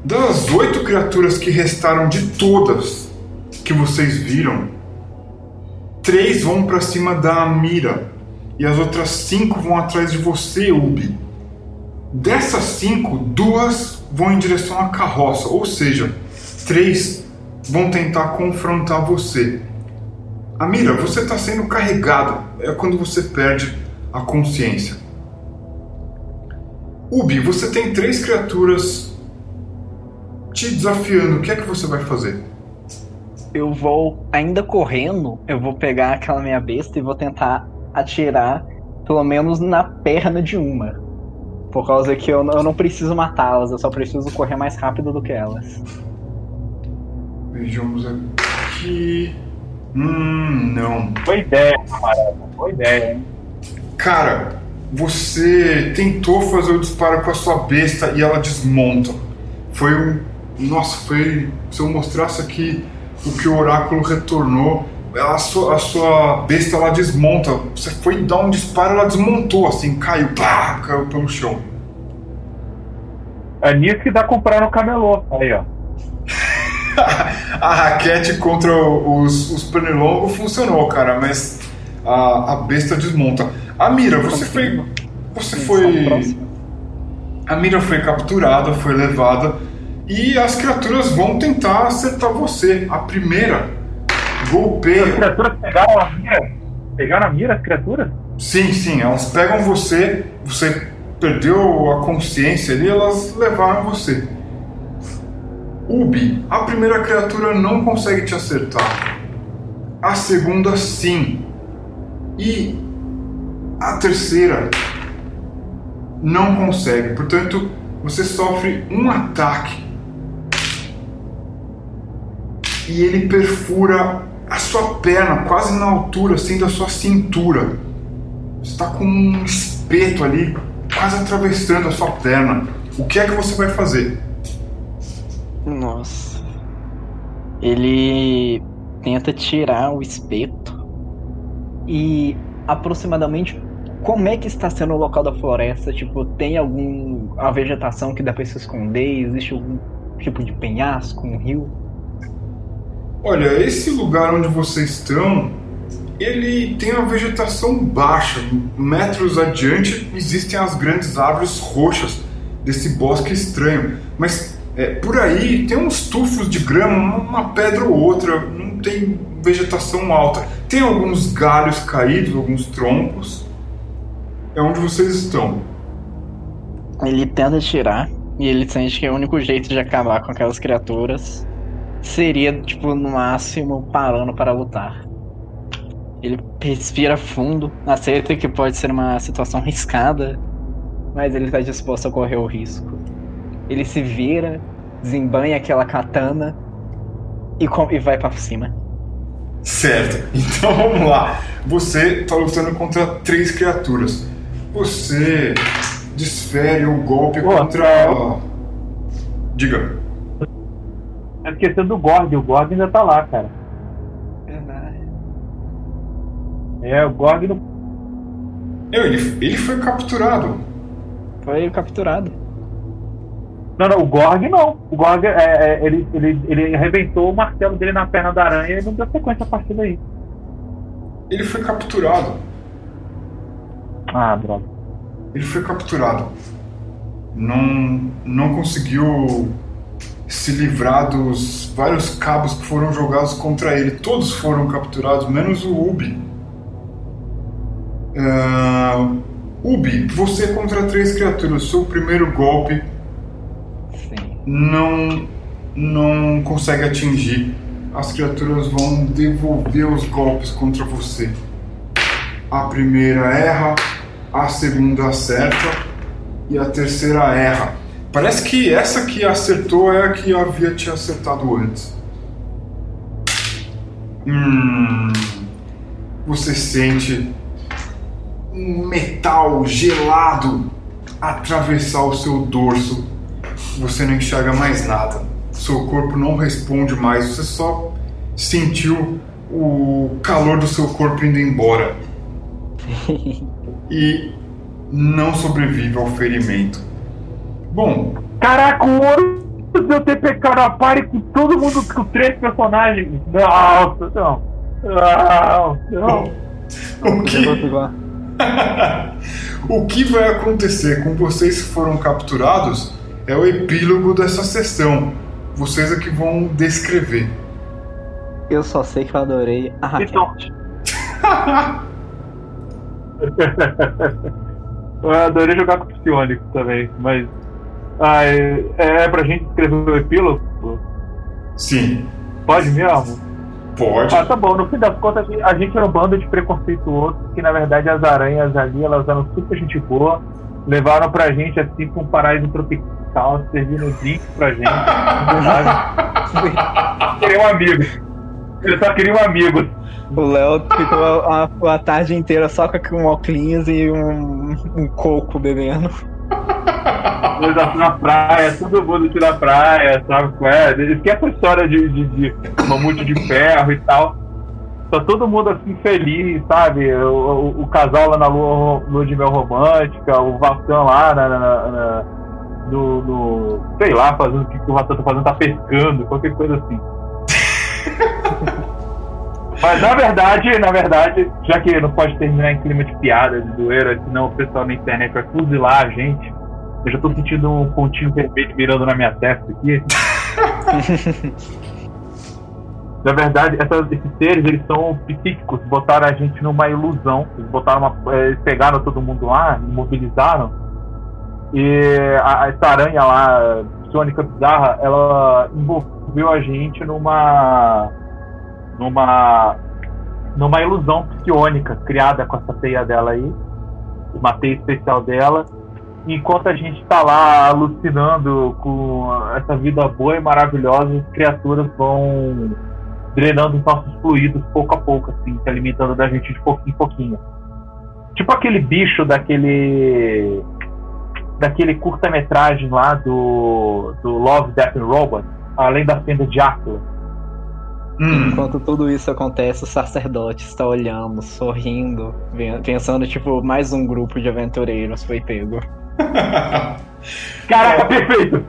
Das oito criaturas que restaram de todas que vocês viram, três vão para cima da mira e as outras cinco vão atrás de você, Ubi. Dessas cinco, duas vão em direção à carroça, ou seja, três vão tentar confrontar você. Amira, você está sendo carregado. É quando você perde a consciência. Ubi, você tem três criaturas te desafiando. O que é que você vai fazer? Eu vou, ainda correndo, eu vou pegar aquela minha besta e vou tentar atirar, pelo menos na perna de uma. Por causa que eu, eu não preciso matá-las, eu só preciso correr mais rápido do que elas. Vejamos aqui. Hum, não. Boa ideia, camarada. Boa ideia, hein? Cara, você tentou fazer o disparo com a sua besta e ela desmonta. Foi um. Nossa, foi. Se eu mostrasse aqui o que o oráculo retornou, a sua, a sua besta ela desmonta. Você foi dar um disparo, ela desmontou, assim, caiu, pá, caiu pelo chão. É nisso que dá comprar no camelô. Aí, ó. a raquete contra os, os pernilongos funcionou, cara, mas a, a besta desmonta. A mira, você foi. Você foi. A mira foi capturada, foi levada e as criaturas vão tentar acertar você. A primeira golpeia. As criaturas pegaram a mira? Pegaram a mira, as criaturas? Sim, sim, elas pegam você, você perdeu a consciência ali, elas levaram você. Ubi, a primeira criatura não consegue te acertar. A segunda, sim. E a terceira não consegue. Portanto, você sofre um ataque. E ele perfura a sua perna, quase na altura, assim, da sua cintura. Você está com um espeto ali, quase atravessando a sua perna. O que é que você vai fazer? Nossa. Ele tenta tirar o espeto. E aproximadamente como é que está sendo o local da floresta? Tipo, tem algum a vegetação que dá para se esconder? Existe algum tipo de penhasco, um rio? Olha, esse lugar onde vocês estão, ele tem uma vegetação baixa. Metros adiante existem as grandes árvores roxas desse bosque estranho. Mas é, por aí tem uns tufos de grama, uma pedra ou outra, tem vegetação alta. Tem alguns galhos caídos, alguns troncos. É onde vocês estão. Ele tenta tirar e ele sente que o único jeito de acabar com aquelas criaturas seria, tipo, no máximo parando para lutar. Ele respira fundo, aceita que pode ser uma situação riscada, mas ele está disposto a correr o risco. Ele se vira, desembanha aquela katana e, e vai para cima. Certo, então vamos lá. Você está lutando contra três criaturas. Você desfere o golpe Pô, contra. é. Diga. Tá esquecendo do Gorg, o Gorg ainda tá lá, cara. É, o Gorg não. Eu, ele, ele foi capturado. Foi capturado. Não, não, o Gorg não. O Gorg, é, é, ele, ele, ele arrebentou o martelo dele na perna da aranha e não deu sequência a partir daí. Ele foi capturado. Ah, droga. Ele foi capturado. Não, não conseguiu se livrar dos vários cabos que foram jogados contra ele. Todos foram capturados, menos o Ubi. Uh, Ubi, você contra três criaturas, seu primeiro golpe. Não não consegue atingir. As criaturas vão devolver os golpes contra você. A primeira erra, a segunda acerta e a terceira erra. Parece que essa que acertou é a que havia te acertado antes. Hum, você sente um metal gelado atravessar o seu dorso. Você não enxerga mais nada. Seu corpo não responde mais. Você só sentiu o calor do seu corpo indo embora. e não sobrevive ao ferimento. Bom. Caraca, o ouro do TPK na pare com todo mundo com três personagens. Nossa, não. Não, não. O que, o que vai acontecer com vocês que foram capturados é o epílogo dessa sessão. Vocês é que vão descrever. Eu só sei que eu adorei a raquete. Então... eu adorei jogar com o Psionic também, mas. Ah, é, é pra gente escrever o epílogo? Sim. Pode mesmo? Pode. Ah, tá bom. No fim das contas, a gente era um bando de preconceituosos que, na verdade, as aranhas ali, elas eram super gente boa. Levaram pra gente, assim, pra um paraíso tropical, servindo drink pra gente. queriam amigos. Eles só queriam amigos. O Léo ficou a, a, tarde inteira só com um óculos e um, um coco bebendo. Assim na praia, todo mundo aqui na praia, sabe? É, esquece a história de, de, de mamute de ferro e tal. Tá todo mundo assim feliz, sabe? O, o, o casal lá na lua, lua de mel romântica, o Vassan lá na, na, na no, no, sei lá, fazendo o que, que o Vassan tá fazendo, tá pescando, qualquer coisa assim. Mas na verdade, na verdade, já que não pode terminar em clima de piada, de doeira, senão o pessoal na internet vai fuzilar a gente. Eu já tô sentindo um pontinho vermelho mirando na minha testa aqui. na verdade, essas, esses seres, eles são psíquicos, botaram a gente numa ilusão. Eles botaram uma, eles pegaram todo mundo lá, imobilizaram. E a, essa aranha lá, Sônica Bizarra, ela envolveu a gente numa numa numa ilusão psiônica criada com essa teia dela aí, uma teia especial dela. Enquanto a gente está lá alucinando com essa vida boa e maravilhosa, as criaturas vão drenando os nossos fluidos pouco a pouco, assim, se alimentando da gente de pouquinho em pouquinho. Tipo aquele bicho daquele daquele curta-metragem lá do, do Love, Death and Robots, além da fenda de Áquila Hum. Enquanto tudo isso acontece, o sacerdote está olhando, sorrindo, pensando, tipo, mais um grupo de aventureiros foi pego. Caraca, perfeito!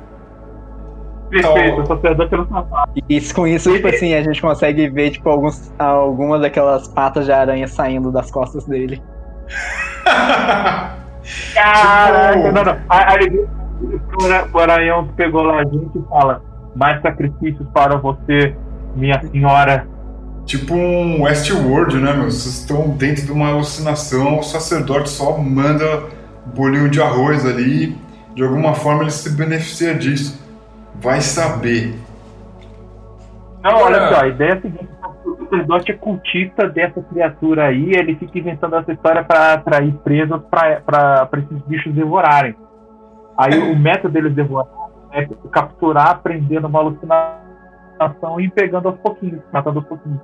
Perfeito, o sacerdote não safado. E com isso, tipo assim, a gente consegue ver, tipo, alguns, algumas daquelas patas de aranha saindo das costas dele. Caraca, tipo... não, não. Aí o Aranhão pegou lá a gente e fala: mais sacrifícios para você minha senhora. Tipo um Westworld, né, meu? Vocês estão dentro de uma alucinação, o sacerdote só manda bolinho de arroz ali, de alguma forma ele se beneficia disso. Vai saber. Não, olha só, a ideia é a seguinte: o sacerdote é cultista dessa criatura aí, ele fica inventando essa história para atrair presas para esses bichos devorarem. Aí o método deles devorar é capturar, prendendo uma alucinação ação e pegando aos pouquinhos, matando aos pouquinhos.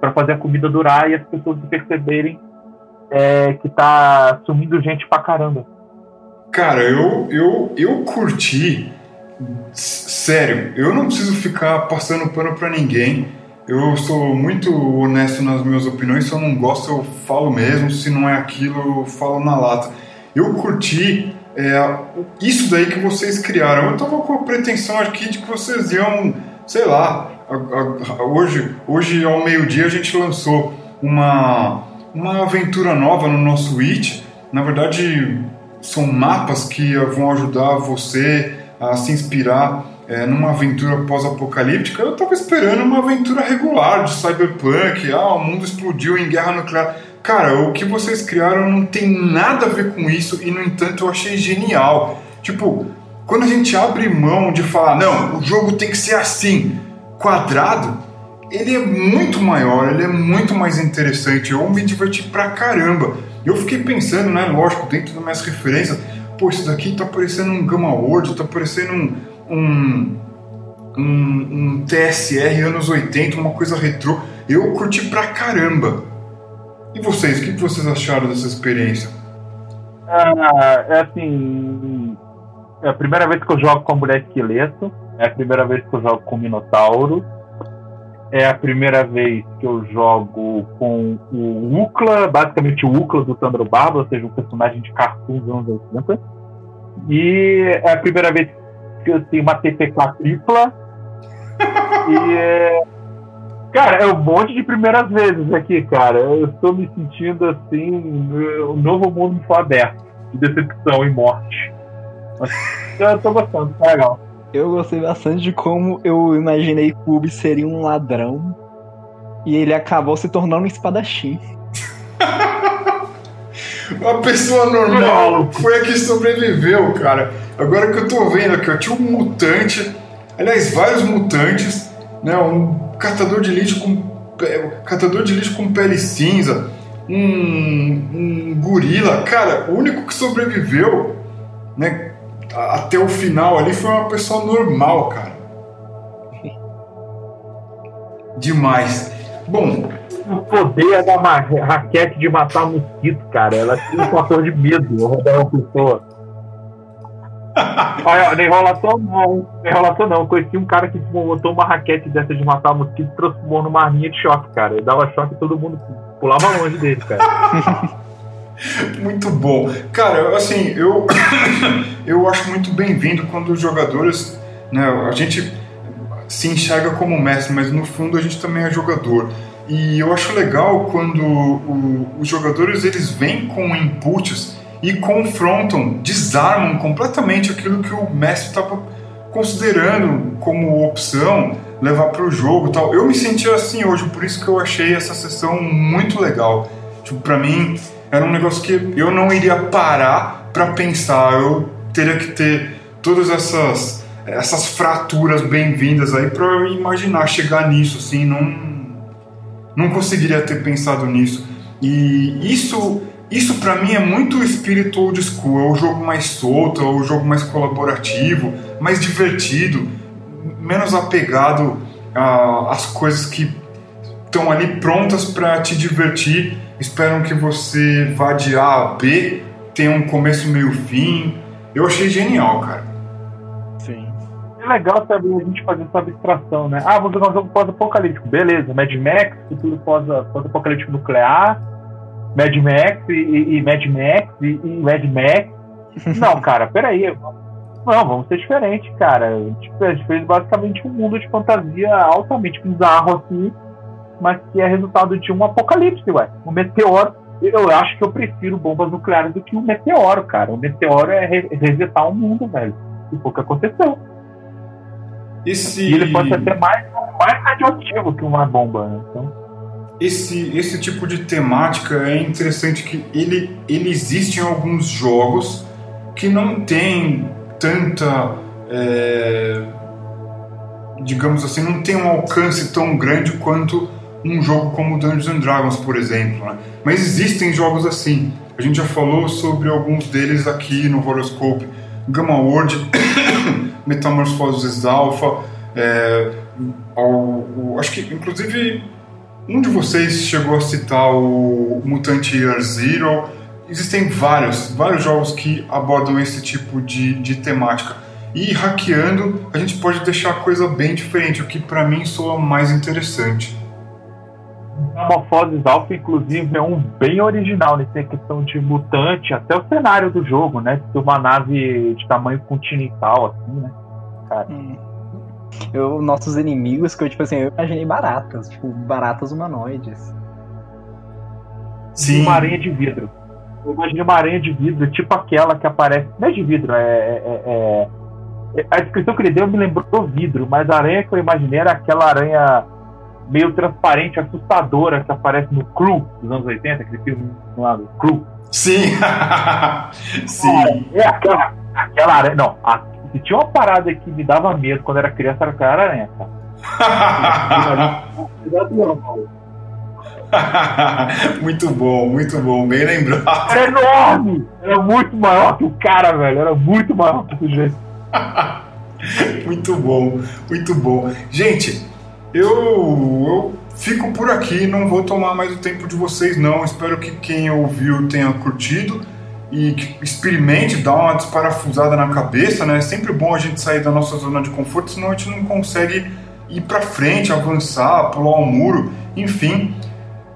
para fazer a comida durar e as pessoas perceberem é, que tá sumindo gente pra caramba. Cara, eu, eu, eu curti. Sério, eu não preciso ficar passando pano pra ninguém. Eu sou muito honesto nas minhas opiniões. Se eu não gosto, eu falo mesmo. Se não é aquilo, eu falo na lata. Eu curti é, isso daí que vocês criaram. Eu tava com a pretensão aqui de que vocês iam sei lá, hoje, hoje ao meio-dia a gente lançou uma, uma aventura nova no nosso It. Na verdade, são mapas que vão ajudar você a se inspirar é, numa aventura pós-apocalíptica. Eu estava esperando uma aventura regular de cyberpunk. Ah, o mundo explodiu em guerra nuclear. cara, o que vocês criaram não tem nada a ver com isso e, no entanto, eu achei genial. Tipo, quando a gente abre mão de falar, não, o jogo tem que ser assim, quadrado, ele é muito maior, ele é muito mais interessante. Eu me diverti pra caramba. Eu fiquei pensando, né, lógico, dentro das minhas referências, pô, isso daqui tá parecendo um Gamma World, tá parecendo um, um, um, um TSR anos 80, uma coisa retrô. Eu curti pra caramba. E vocês, o que vocês acharam dessa experiência? Ah, é assim. É a primeira vez que eu jogo com a mulher esqueleto. É a primeira vez que eu jogo com o Minotauro. É a primeira vez que eu jogo com o Ukla, basicamente o Ukla do Sandro Barba, ou seja, um personagem de cartoon dos anos 80. E é a primeira vez que eu tenho uma TPK tripla. e é... Cara, é um monte de primeiras vezes aqui, cara. Eu estou me sentindo assim, o novo mundo me foi aberto. De decepção e morte. Eu tô gostando, tá legal. Eu gostei bastante de como eu imaginei que o Ubi seria um ladrão e ele acabou se tornando um espadachim. Uma pessoa normal foi a que sobreviveu, cara. Agora que eu tô vendo aqui, ó, tinha um mutante, aliás, vários mutantes, né? Um catador de lixo com catador de lixo com pele cinza, um, um gorila, cara, o único que sobreviveu, né? Até o final ali foi uma pessoa normal, cara. Demais. Bom, o poder dar uma raquete de matar mosquito, cara. Ela tem um fator de medo rodar uma pessoa. Olha, nem enrolação não, nem enrolação não. Eu conheci um cara que botou uma raquete dessa de matar mosquito e transformou numa arminha de choque, cara. Ele dava choque e todo mundo pulava longe dele, cara. muito bom. Cara, assim, eu, eu acho muito bem-vindo quando os jogadores, né, a gente se enxerga como mestre, mas no fundo a gente também é jogador. E eu acho legal quando o, os jogadores eles vêm com inputs e confrontam, desarmam completamente aquilo que o mestre estava considerando como opção levar para o jogo, tal. Eu me senti assim hoje, por isso que eu achei essa sessão muito legal. Tipo, para mim era um negócio que eu não iria parar para pensar. Eu teria que ter todas essas essas fraturas bem-vindas aí para imaginar chegar nisso, assim, não não conseguiria ter pensado nisso. E isso, isso para mim é muito espírito old school. É o jogo mais solto, é o jogo mais colaborativo, mais divertido, menos apegado às coisas que estão ali prontas para te divertir. Esperam que você vá de A a B, tenha um começo, meio, fim. Eu achei genial, cara é legal saber a gente fazer essa abstração, né? Ah, vamos jogar um jogo pós-apocalíptico. Beleza, Mad Max, futuro pós-apocalíptico nuclear, Mad Max e, e Mad Max e, e Mad Max. Não, cara, peraí. Não, vamos ser diferentes, cara. Tipo, a gente fez basicamente um mundo de fantasia altamente bizarro assim, mas que é resultado de um apocalipse, ué. Um meteoro. Eu acho que eu prefiro bombas nucleares do que um meteoro, cara. O meteoro é resetar o mundo, velho. E foi o que aconteceu. Esse... E ele pode ser mais, mais radioativo que uma bomba, né? Então... Esse, esse tipo de temática é interessante que ele, ele existe em alguns jogos que não tem tanta. É, digamos assim, não tem um alcance tão grande quanto um jogo como Dungeons and Dragons, por exemplo. Né? Mas existem jogos assim. A gente já falou sobre alguns deles aqui no Horoscope. Gamma World Metamorphoses Alpha, é, ao, acho que inclusive um de vocês chegou a citar o Mutant Year Zero. Existem vários, vários jogos que abordam esse tipo de, de temática. E hackeando, a gente pode deixar a coisa bem diferente, o que para mim soa mais interessante. Metamorphoses Alpha, inclusive, é um bem original nessa questão de mutante, até o cenário do jogo, né? De uma nave de tamanho continental, assim, né? Cara. Hum. Eu, nossos inimigos, que eu, tipo assim, eu imaginei baratas, tipo, baratas humanoides. Sim. Uma aranha de vidro. Eu imaginei uma aranha de vidro, tipo aquela que aparece. Não é de vidro, é, é, é, é. A descrição que ele deu me lembrou vidro, mas a aranha que eu imaginei era aquela aranha meio transparente, assustadora que aparece no Crew dos anos 80, aquele filme lá do Crew. Sim! Sim! É aquela, aquela aranha. Não, a, se tinha uma parada que me dava medo quando era criança, era aquela aranha, cara. muito bom, muito bom, bem lembrado. Era enorme! Era muito maior que o cara, velho. Era muito maior que o sujeito. muito bom, muito bom. Gente, eu, eu fico por aqui, não vou tomar mais o tempo de vocês, não. Espero que quem ouviu tenha curtido e experimente dar uma desparafusada na cabeça, né? É sempre bom a gente sair da nossa zona de conforto, senão a gente não consegue ir para frente, avançar, pular o um muro, enfim.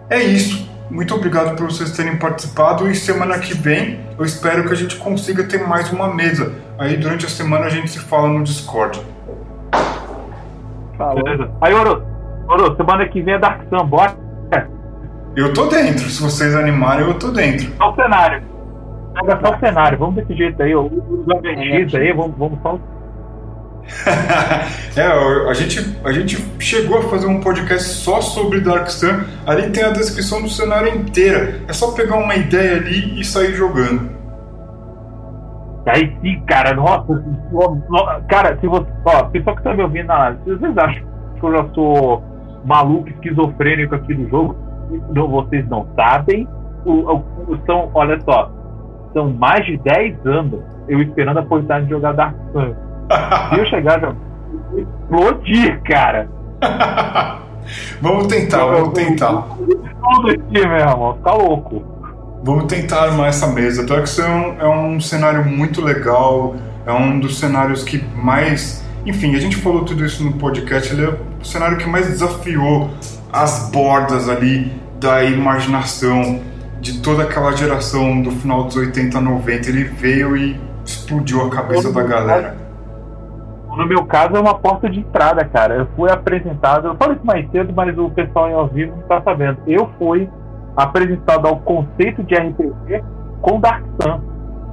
É isso. Muito obrigado por vocês terem participado e semana que vem eu espero que a gente consiga ter mais uma mesa. Aí durante a semana a gente se fala no Discord. Falou. Beleza. Aí, Oro, Oro, semana que vem é Dark Sun, bora? Eu tô dentro, se vocês animarem, eu tô dentro. Só o cenário. Pega só o cenário, vamos desse jeito aí, os AVX aí, vamos, vamos só é, a gente, a gente chegou a fazer um podcast só sobre Dark Sun. Ali tem a descrição do cenário inteira. É só pegar uma ideia ali e sair jogando. Aí sim, cara, nossa, cara, se você, ó, pessoal que tá me ouvindo na análise, se vocês acham que eu já sou maluco, esquizofrênico aqui do jogo, não, vocês não sabem. O, o, são, olha só, são mais de 10 anos eu esperando a oportunidade de jogar Dark Sun se eu chegar, já explodir, cara. vamos tentar, vamos tentar. Tudo aqui, meu irmão, tá louco. Vamos tentar armar essa mesa. Dark Sun é um cenário muito legal, é um dos cenários que mais. Enfim, a gente falou tudo isso no podcast, ele é o cenário que mais desafiou as bordas ali da imaginação de toda aquela geração do final dos 80, 90. Ele veio e explodiu a cabeça da galera. No meu caso, é uma porta de entrada, cara. Eu fui apresentado, eu falei isso mais cedo, mas o pessoal em ao vivo não tá sabendo. Eu fui apresentado ao conceito de RPG com Dark Sun.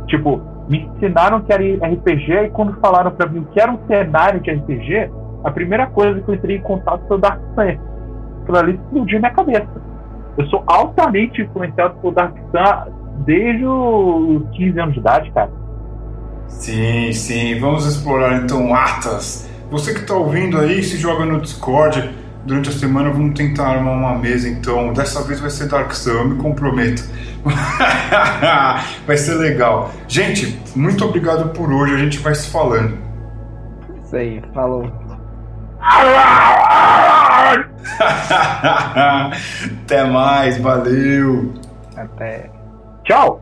Tipo, me ensinaram que era RPG e quando falaram para mim que era um cenário de RPG, a primeira coisa que eu entrei em contato foi o Dark Sun. Aquilo ali explodiu minha cabeça. Eu sou altamente influenciado por Dark Sun desde os 15 anos de idade, cara. Sim, sim. Vamos explorar então Atas. Você que está ouvindo aí, se joga no Discord. Durante a semana vamos tentar armar uma mesa então. Dessa vez vai ser Dark Sun, eu me comprometo. vai ser legal. Gente, muito obrigado por hoje. A gente vai se falando. Isso aí, falou. Até mais, valeu. Até. Tchau.